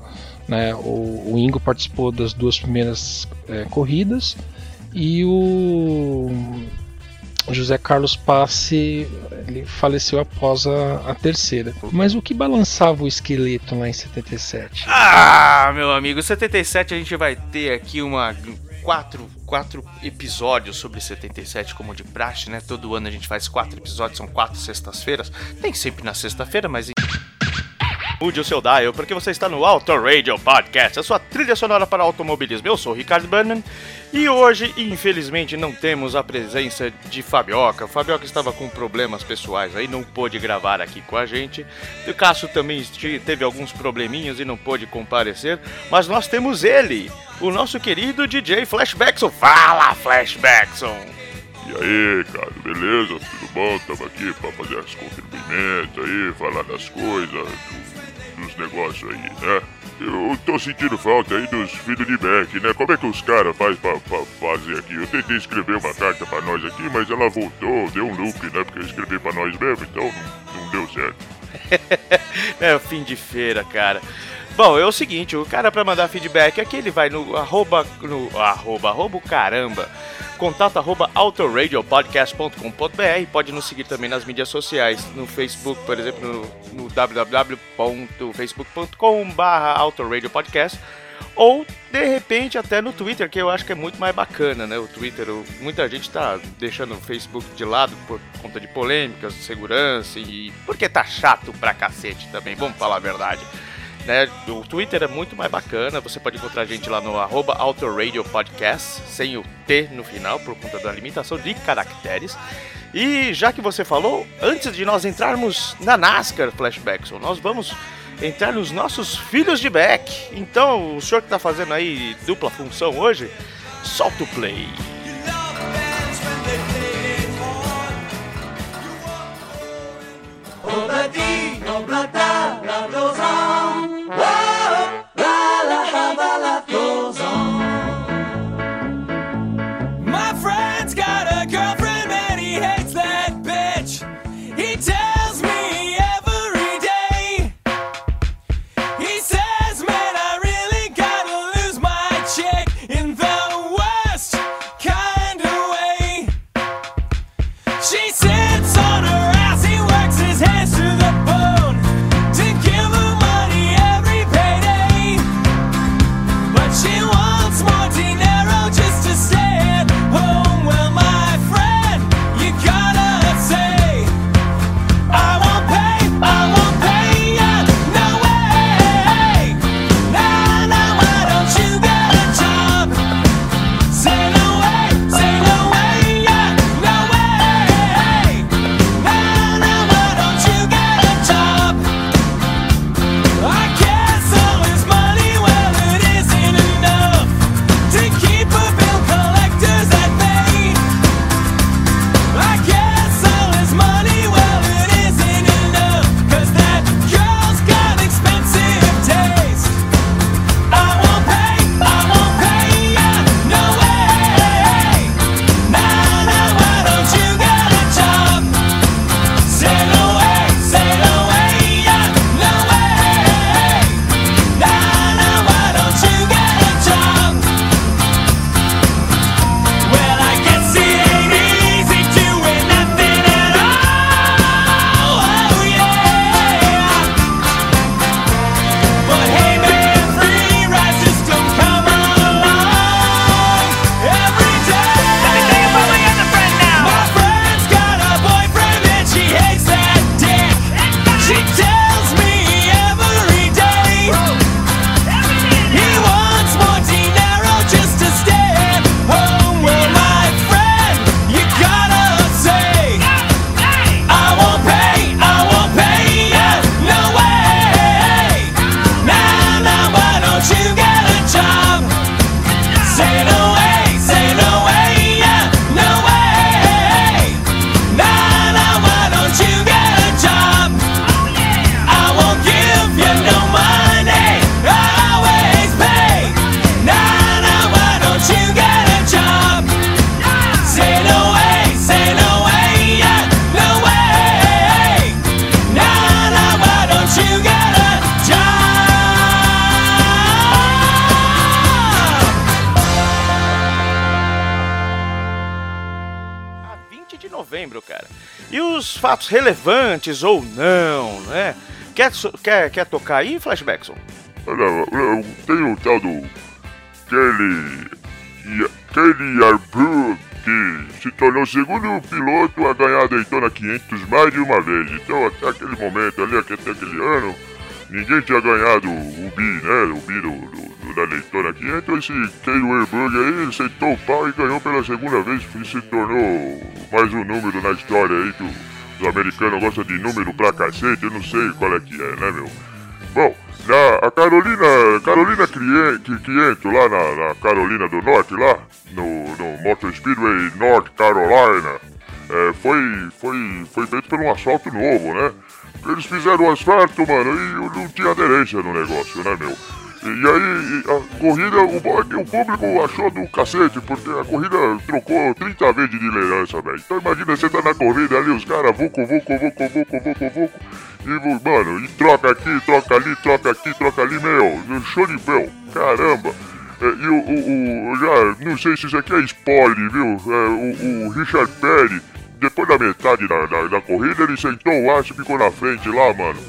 Né? O, o Ingo participou das duas primeiras eh, corridas e o José Carlos Passe ele faleceu após a, a terceira. Mas o que balançava o esqueleto lá em 77? Ah, meu amigo, 77 a gente vai ter aqui uma quatro, quatro episódios sobre 77 como de praxe, né? Todo ano a gente faz quatro episódios, são quatro sextas-feiras. Nem sempre na sexta-feira, mas O seu dial, porque você está no Auto Radio Podcast, a sua trilha sonora para automobilismo. Eu sou o Ricardo Burnham e hoje, infelizmente, não temos a presença de Fabioca. Fabioca estava com problemas pessoais aí, não pôde gravar aqui com a gente. O Cássio também teve alguns probleminhas e não pôde comparecer, mas nós temos ele, o nosso querido DJ Flashbackson. Fala, Flashbackson! E aí, cara, beleza? Tudo bom? Tamo aqui pra fazer as confirmamentos aí, falar das coisas, do- dos negócios aí, né? Eu tô sentindo falta aí dos filhos de Beck, né? Como é que os caras fazem pra, pra fazer aqui? Eu tentei escrever uma carta pra nós aqui, mas ela voltou, deu um loop, né? Porque eu escrevi pra nós mesmo, então não, não deu certo. É o fim de feira, cara. Bom, é o seguinte, o cara pra mandar feedback aqui, ele vai no arroba, no arroba, arroba caramba, contato arroba autoradiopodcast.com.br, pode nos seguir também nas mídias sociais, no Facebook, por exemplo, no, no www.facebook.com barra autoradiopodcast, ou de repente até no Twitter, que eu acho que é muito mais bacana, né? O Twitter, muita gente tá deixando o Facebook de lado por conta de polêmicas, segurança e porque tá chato pra cacete também, vamos falar a verdade. Né? O Twitter é muito mais bacana, você pode encontrar a gente lá no arroba Podcast, sem o T no final, por conta da limitação de caracteres. E já que você falou, antes de nós entrarmos na NASCAR Flashbackson, nós vamos entrar nos nossos filhos de back. Então, o senhor que tá fazendo aí dupla função hoje, solta o play. Ou não, né? Quer, quer, quer tocar aí, Flashbackson? Olha, tem o tal do Kelly, Kelly Arbu, que se tornou o segundo piloto a ganhar a Daytona 500 mais de uma vez. Então, até aquele momento ali, até aquele ano, ninguém tinha ganhado o bi, né? O bi do, do- do- da Daytona 500. Esse Kelly Arbu aí, sentou o pau e ganhou pela segunda vez e se tornou mais um número na história aí que o- os americanos gostam de número pra cacete. Eu não sei qual é que é, né, meu? Bom, na, a Carolina, Carolina Crien- Qui- Quiento, lá na, na Carolina do Norte, lá, no, no Motor Speedway North Carolina, é, foi, foi, foi feito por um asfalto novo, né? Eles fizeram o asfalto, mano, e não tinha aderência no negócio, né, meu? E, aí, a corrida, o bom é que o público achou do cacete, porque a corrida trocou 30 vezes de liderança, velho. Então imagina você tá na corrida ali, os caras vucu, vucu, vucu, vucu, vucu, vucu, e, mano, e troca aqui, troca ali, troca aqui, troca ali, meu, show de bel, caramba. É, e o, o, o- já, não sei se isso aqui é spoiler, viu? É, o, o Richard Perry, depois da metade da, da, da corrida, ele sentou o aço e ficou na frente lá, mano.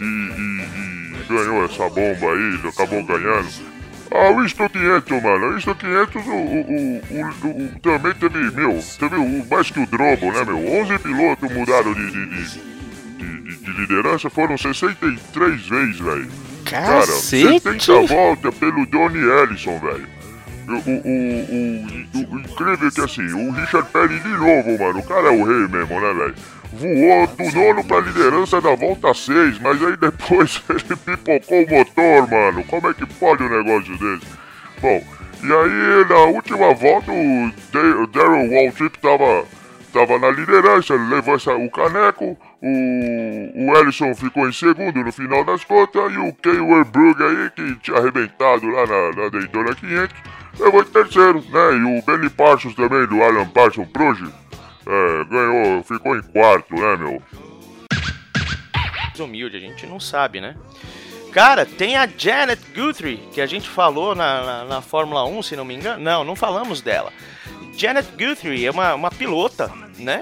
E, e- e ganhou essa bomba aí, acabou ganhando. Ah, o Winston 500, mano. O Winston 500 o, o, o, o- também teve, meu, teve o, mais que o Drobo, né, meu? 11 pilotos mudaram de, de, de, de- de- de liderança, foram 63 vezes, velho. Cara, Cacete! 70 voltas pelo Johnny Ellison, velho. O, o, o, o- o incrível é que assim, o Richard Perry de novo, mano, o cara é o rei mesmo, né, velho? Voou do nono pra liderança da volta 6, mas aí depois ele pipocou o motor, mano. Como é que pode um negócio desse? Bom, e aí na última volta o Da- o Darrell Waltrip tava, tava na liderança, ele levou essa, o caneco, o, o Ellison ficou em segundo no final das contas e o Kay Werbrug aí, que tinha arrebentado lá na, na Daytona 500, levou em terceiro, né? E o Benny Parsons também, do Alan Parsons Project, é, ganhou, ficou em quarto, né, meu? humilde, a gente não sabe, né? Cara, tem a Janet Guthrie, que a gente falou na, na, na Fórmula 1, se não me engano. Não, não falamos dela. Janet Guthrie é uma, uma pilota, né?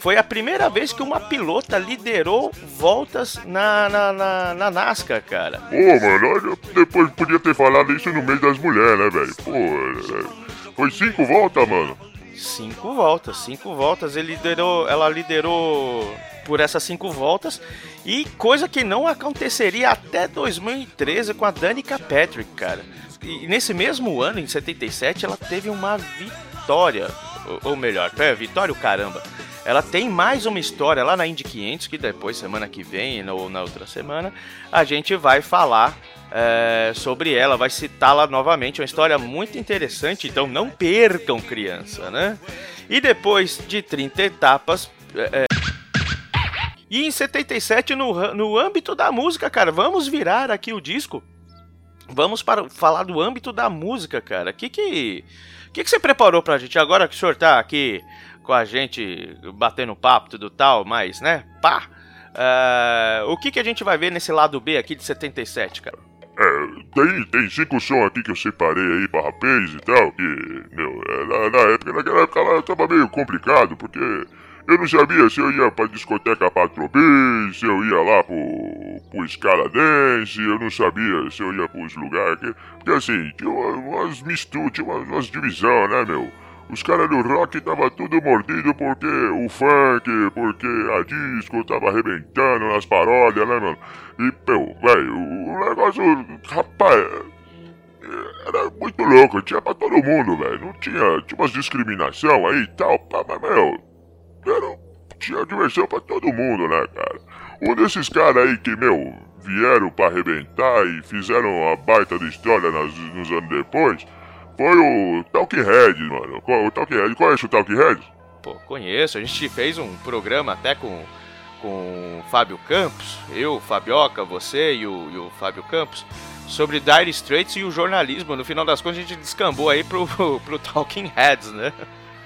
Foi a primeira vez que uma pilota liderou voltas na, na, na, na NASCAR, cara. Pô, mano, olha, depois podia ter falado isso no mês das mulheres, né, velho? Pô, é, foi cinco voltas, mano. Cinco voltas, cinco voltas. Ele liderou, ela liderou por essas cinco voltas e coisa que não aconteceria até 2013 com a Danica Patrick, cara. E nesse mesmo ano, em 77, ela teve uma vitória, ou, ou melhor, é, vitória o caramba. Ela tem mais uma história lá na Indy 500 que depois semana que vem ou na outra semana a gente vai falar é, sobre ela, vai citá-la novamente. Uma história muito interessante, então não percam, criança, né? E depois de 30 etapas. é, e em 77, no, no âmbito da música, cara, vamos virar aqui o disco. Vamos para falar do âmbito da música, cara. O que que, que que você preparou pra gente agora que o senhor tá aqui com a gente batendo papo, tudo tal, mas, né? Pá! É, o que que a gente vai ver nesse lado B aqui de 77, cara? É, tem, tem cinco sons aqui que eu separei aí pra rapaz e tal, que, meu, é, na, na época, naquela época lá tava meio complicado, porque eu não sabia se eu ia pra discoteca Patropi, se eu ia lá pro, pro Scala Dance, eu não sabia se eu ia pros lugares, que, porque assim, tinha uma- umas misturas, tinha umas, umas né, meu? Os caras do rock tava tudo mordido porque o funk, porque a disco tava arrebentando nas paródias, né, mano? E, meu, velho, o negócio, rapaz, era muito louco, tinha pra todo mundo, velho. Não tinha, tinha umas discriminação aí e tal, pá, mas, meu, era, tinha diversão pra todo mundo, né, cara? Um desses caras aí que, meu, vieram pra arrebentar e fizeram a baita de história nas, nos anos depois, foi o Talking Head, mano. O Talking Head, conhece o Talking Head? Pô, conheço. A gente fez um programa até com, com o Fábio Campos, eu, Fabioca, você e o, e o Fábio Campos, sobre Dire Straits e o jornalismo. No final das contas, a gente descambou aí pro, pro Talking Heads, né?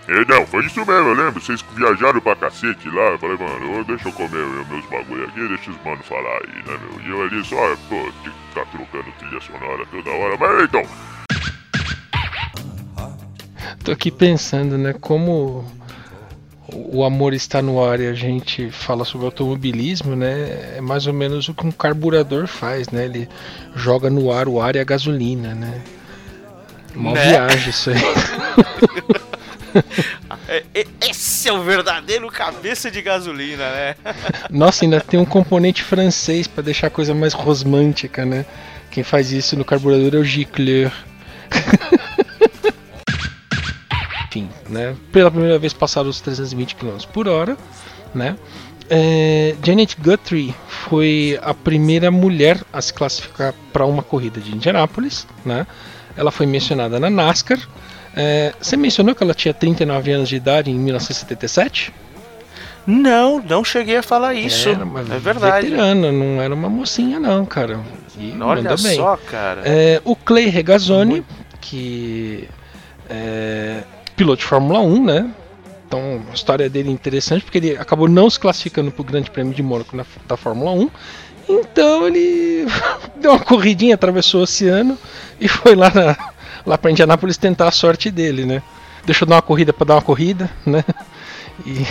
É, não, foi isso mesmo, eu lembro. Vocês viajaram pra cacete lá. Eu falei, mano, deixa eu comer meu- meus bagulho aqui, deixa os manos falar aí, né, meu? E eu ali só, pô, tem que ficar trocando trilha sonora toda hora. Mas então, Tô aqui pensando, né, como o amor está no ar e a gente fala sobre automobilismo, né? É mais ou menos o que um carburador faz, né? Ele joga no ar o ar e a gasolina, né? Uma Né? viagem isso aí. É, é, esse é o verdadeiro cabeça de gasolina, né? Nossa, ainda tem um componente francês para deixar a coisa mais rosmântica, né? Quem faz isso no carburador é o Gicleur. Né? Pela primeira vez passaram os 320 km por hora, né? É, Janet Guthrie foi a primeira mulher a se classificar para uma corrida de Indianápolis, né? Ela foi mencionada na NASCAR. É, você mencionou que ela tinha 39 anos de idade em 1977? Não, não cheguei a falar isso. Era uma é verdade. Veterana, não era uma mocinha não, cara. E Olha só, cara. É, o Clay Regazzoni, que é piloto de Fórmula 1, né? Então a história dele é interessante porque ele acabou não se classificando para o Grande Prêmio de Mônaco na, da Fórmula 1. Então ele deu uma corridinha, atravessou o oceano e foi lá, lá para Indianápolis tentar a sorte dele, né? Deixou dar uma corrida para dar uma corrida, né? E,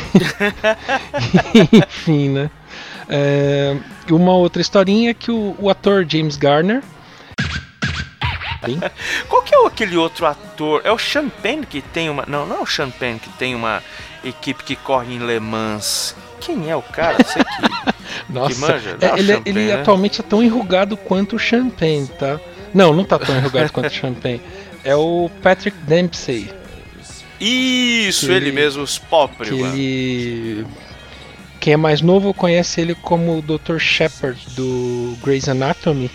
enfim, né? É, uma outra historinha é que o, o ator James Garner. Sim, Qual que é aquele outro ator? É o Champagne que tem uma. Não, não é o Champagne que tem uma equipe que corre em Le Mans. Quem é o cara? Você que. Nossa, manja? é, Não, ele, Champagne, ele né? atualmente é tão enrugado quanto o Champagne, tá? Não, não tá tão enrugado quanto o Champagne. É o Patrick Dempsey. Isso, Que ele ele- mesmo, os Popri, Que mano. ele. Quem é mais novo conhece ele como o Dr. Shepard do Grey's Anatomy.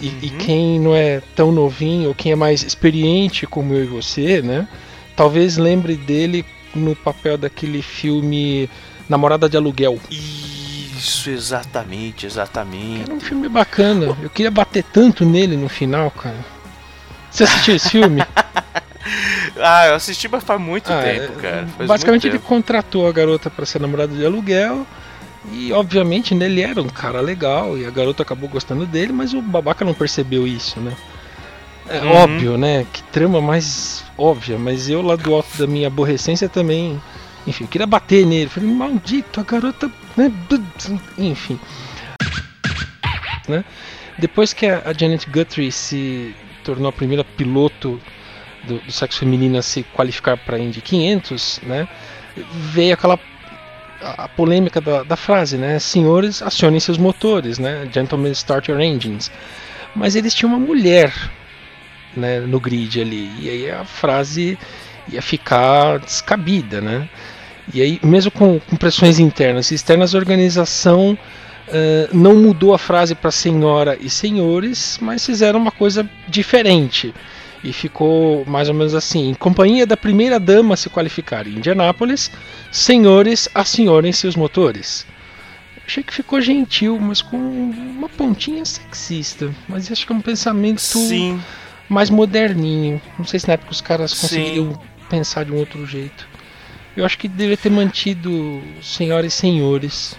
E, e Uhum. quem não é tão novinho, ou quem é mais experiente como eu e você, né? Talvez lembre dele no papel daquele filme Namorada de Aluguel. Isso, exatamente, exatamente. Era um filme bacana. Eu queria bater tanto nele no final, cara. Você assistiu esse filme? Ah, eu assisti, mas faz muito Ah, tempo, é, cara. Faz Basicamente ele tempo. contratou a garota para ser namorada de aluguel. E obviamente né, ele era um cara legal e a garota acabou gostando dele, mas o babaca não percebeu isso, né? É Uhum. óbvio, né? Que trama mais óbvia, mas eu lá do alto da minha aborrecência também. Enfim, eu queria bater nele. Falei, maldito, a garota. Né? Enfim. Né? Depois que a Janet Guthrie se tornou a primeira piloto do, do sexo feminino a se qualificar para a Indy 500, né? Veio aquela a, polêmica da, da frase, né? Senhores, acionem seus motores, né? Gentlemen, start your engines. Mas eles tinham uma mulher, né? No grid ali e aí a frase ia ficar descabida, né? E aí, mesmo com, com pressões internas e externas, a organização eh, não mudou a frase para senhora e senhores, mas fizeram uma coisa diferente. E ficou mais ou menos assim: em companhia da primeira dama a se qualificar em Indianápolis, senhores, assenhorem seus motores. Achei que ficou gentil, mas com uma pontinha sexista. Mas acho que é um pensamento Sim, mais moderninho. Não sei se na época os caras Sim. conseguiriam pensar de um outro jeito. Eu acho que deveria ter mantido senhoras e senhores.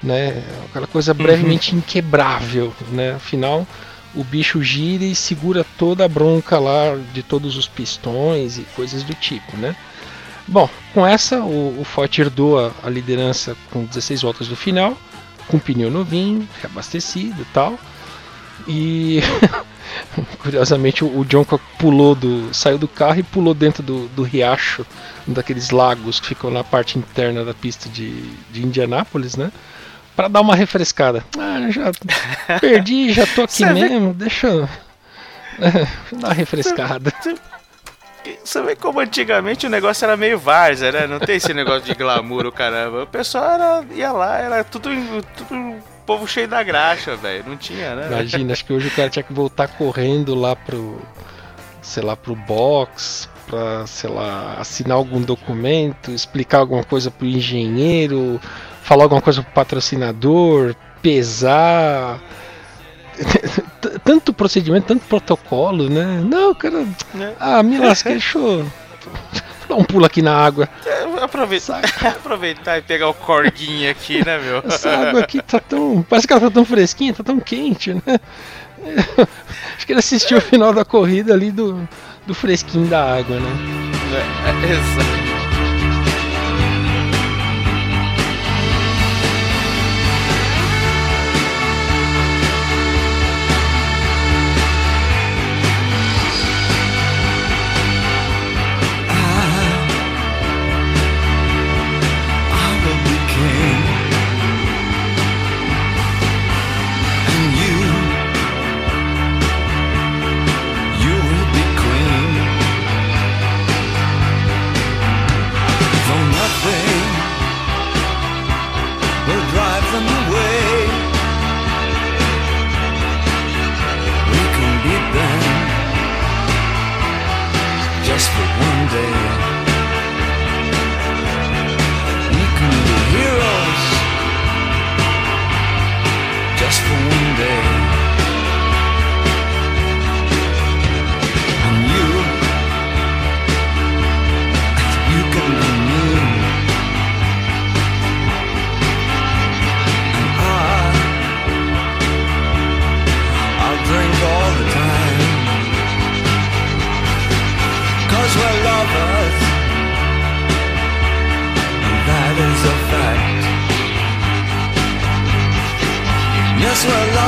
Né? Aquela coisa brevemente inquebrável, né? Afinal, o bicho gira e segura toda a bronca lá de todos os pistões e coisas do tipo, né? Bom, com essa, o, o Ford herdou a, a liderança com 16 voltas do final, com pneu novinho, reabastecido e tal. E curiosamente o, John pulou do. saiu do carro e pulou dentro do, do riacho, um daqueles lagos que ficam na parte interna da pista de, de Indianápolis, né? Pra dar uma refrescada. Ah, já perdi, já tô aqui Você vê- mesmo, deixa eu. dar uma refrescada. Você vê como antigamente o negócio era meio várzea, né? Não tem esse negócio de glamour, o caramba. O pessoal era, ia lá, era tudo, tudo povo cheio da graxa, velho. Não tinha, né? Imagina, acho que hoje o cara tinha que voltar correndo lá pro. sei lá, pro box, pra, sei lá, assinar algum documento, explicar alguma coisa pro engenheiro, falar alguma coisa pro patrocinador, pesar. Tanto procedimento, tanto protocolo, né? Não, cara. Né? Ah, me lasquei, deixa eu dar um pulo aqui na água. É, Aproveitar, aproveitar e pegar o corguinho aqui, né, meu? Essa água aqui tá tão. Parece que ela tá tão fresquinha, tá tão quente, né? Acho que ele assistiu o final da corrida ali do, do fresquinho da água, né? É, exato. lovers.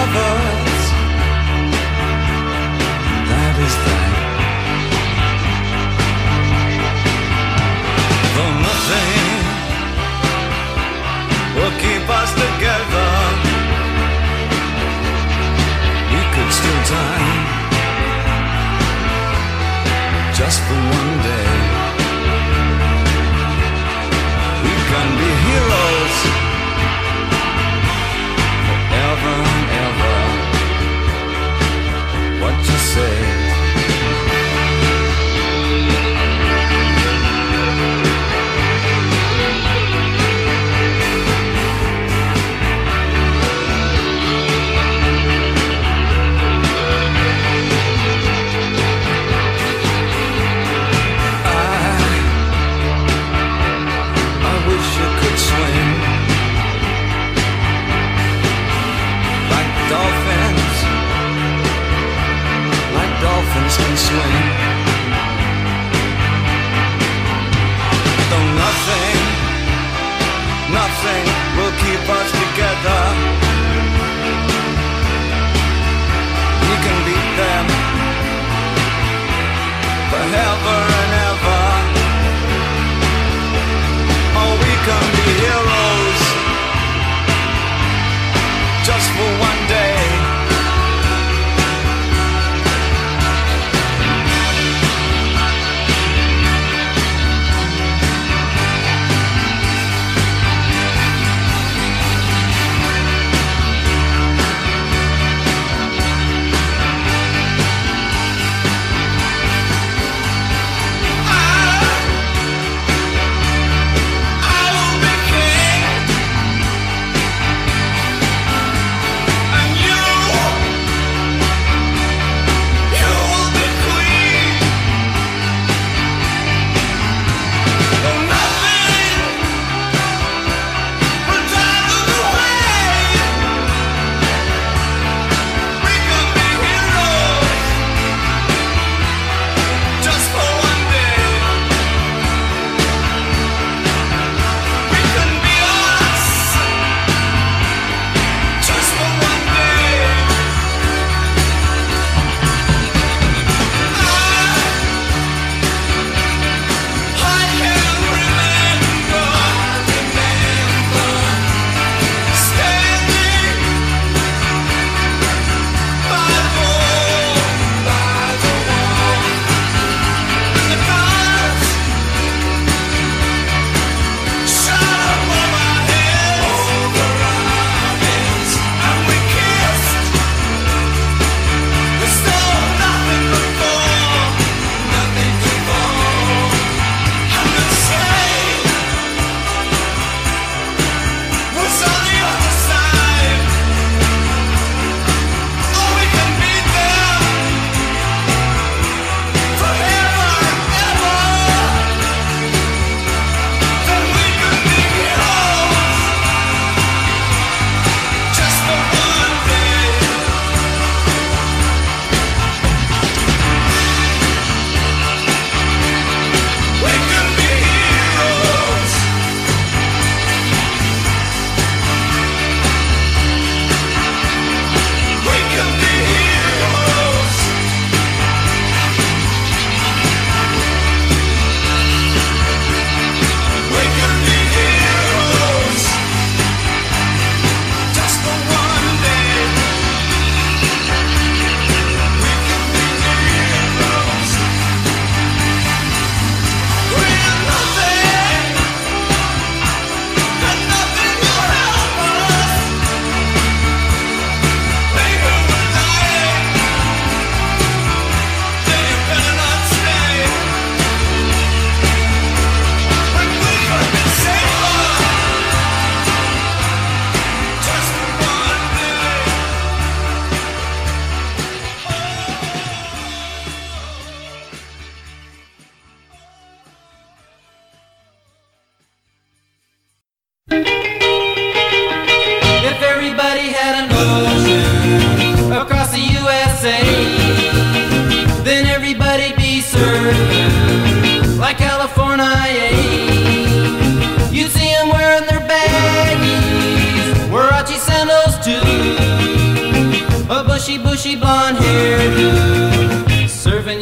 lover.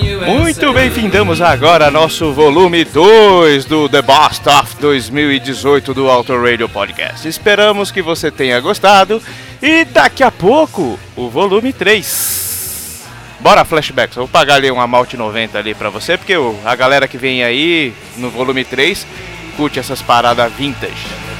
Muito bem, findamos agora nosso volume 2 do The Best of 2018 do Auto Radio Podcast. Esperamos que você tenha gostado e daqui a pouco o volume 3. Bora, flashbacks. Vou pagar ali uma Malte 90 ali pra você, porque a galera que vem aí no volume 3 curte essas paradas vintage.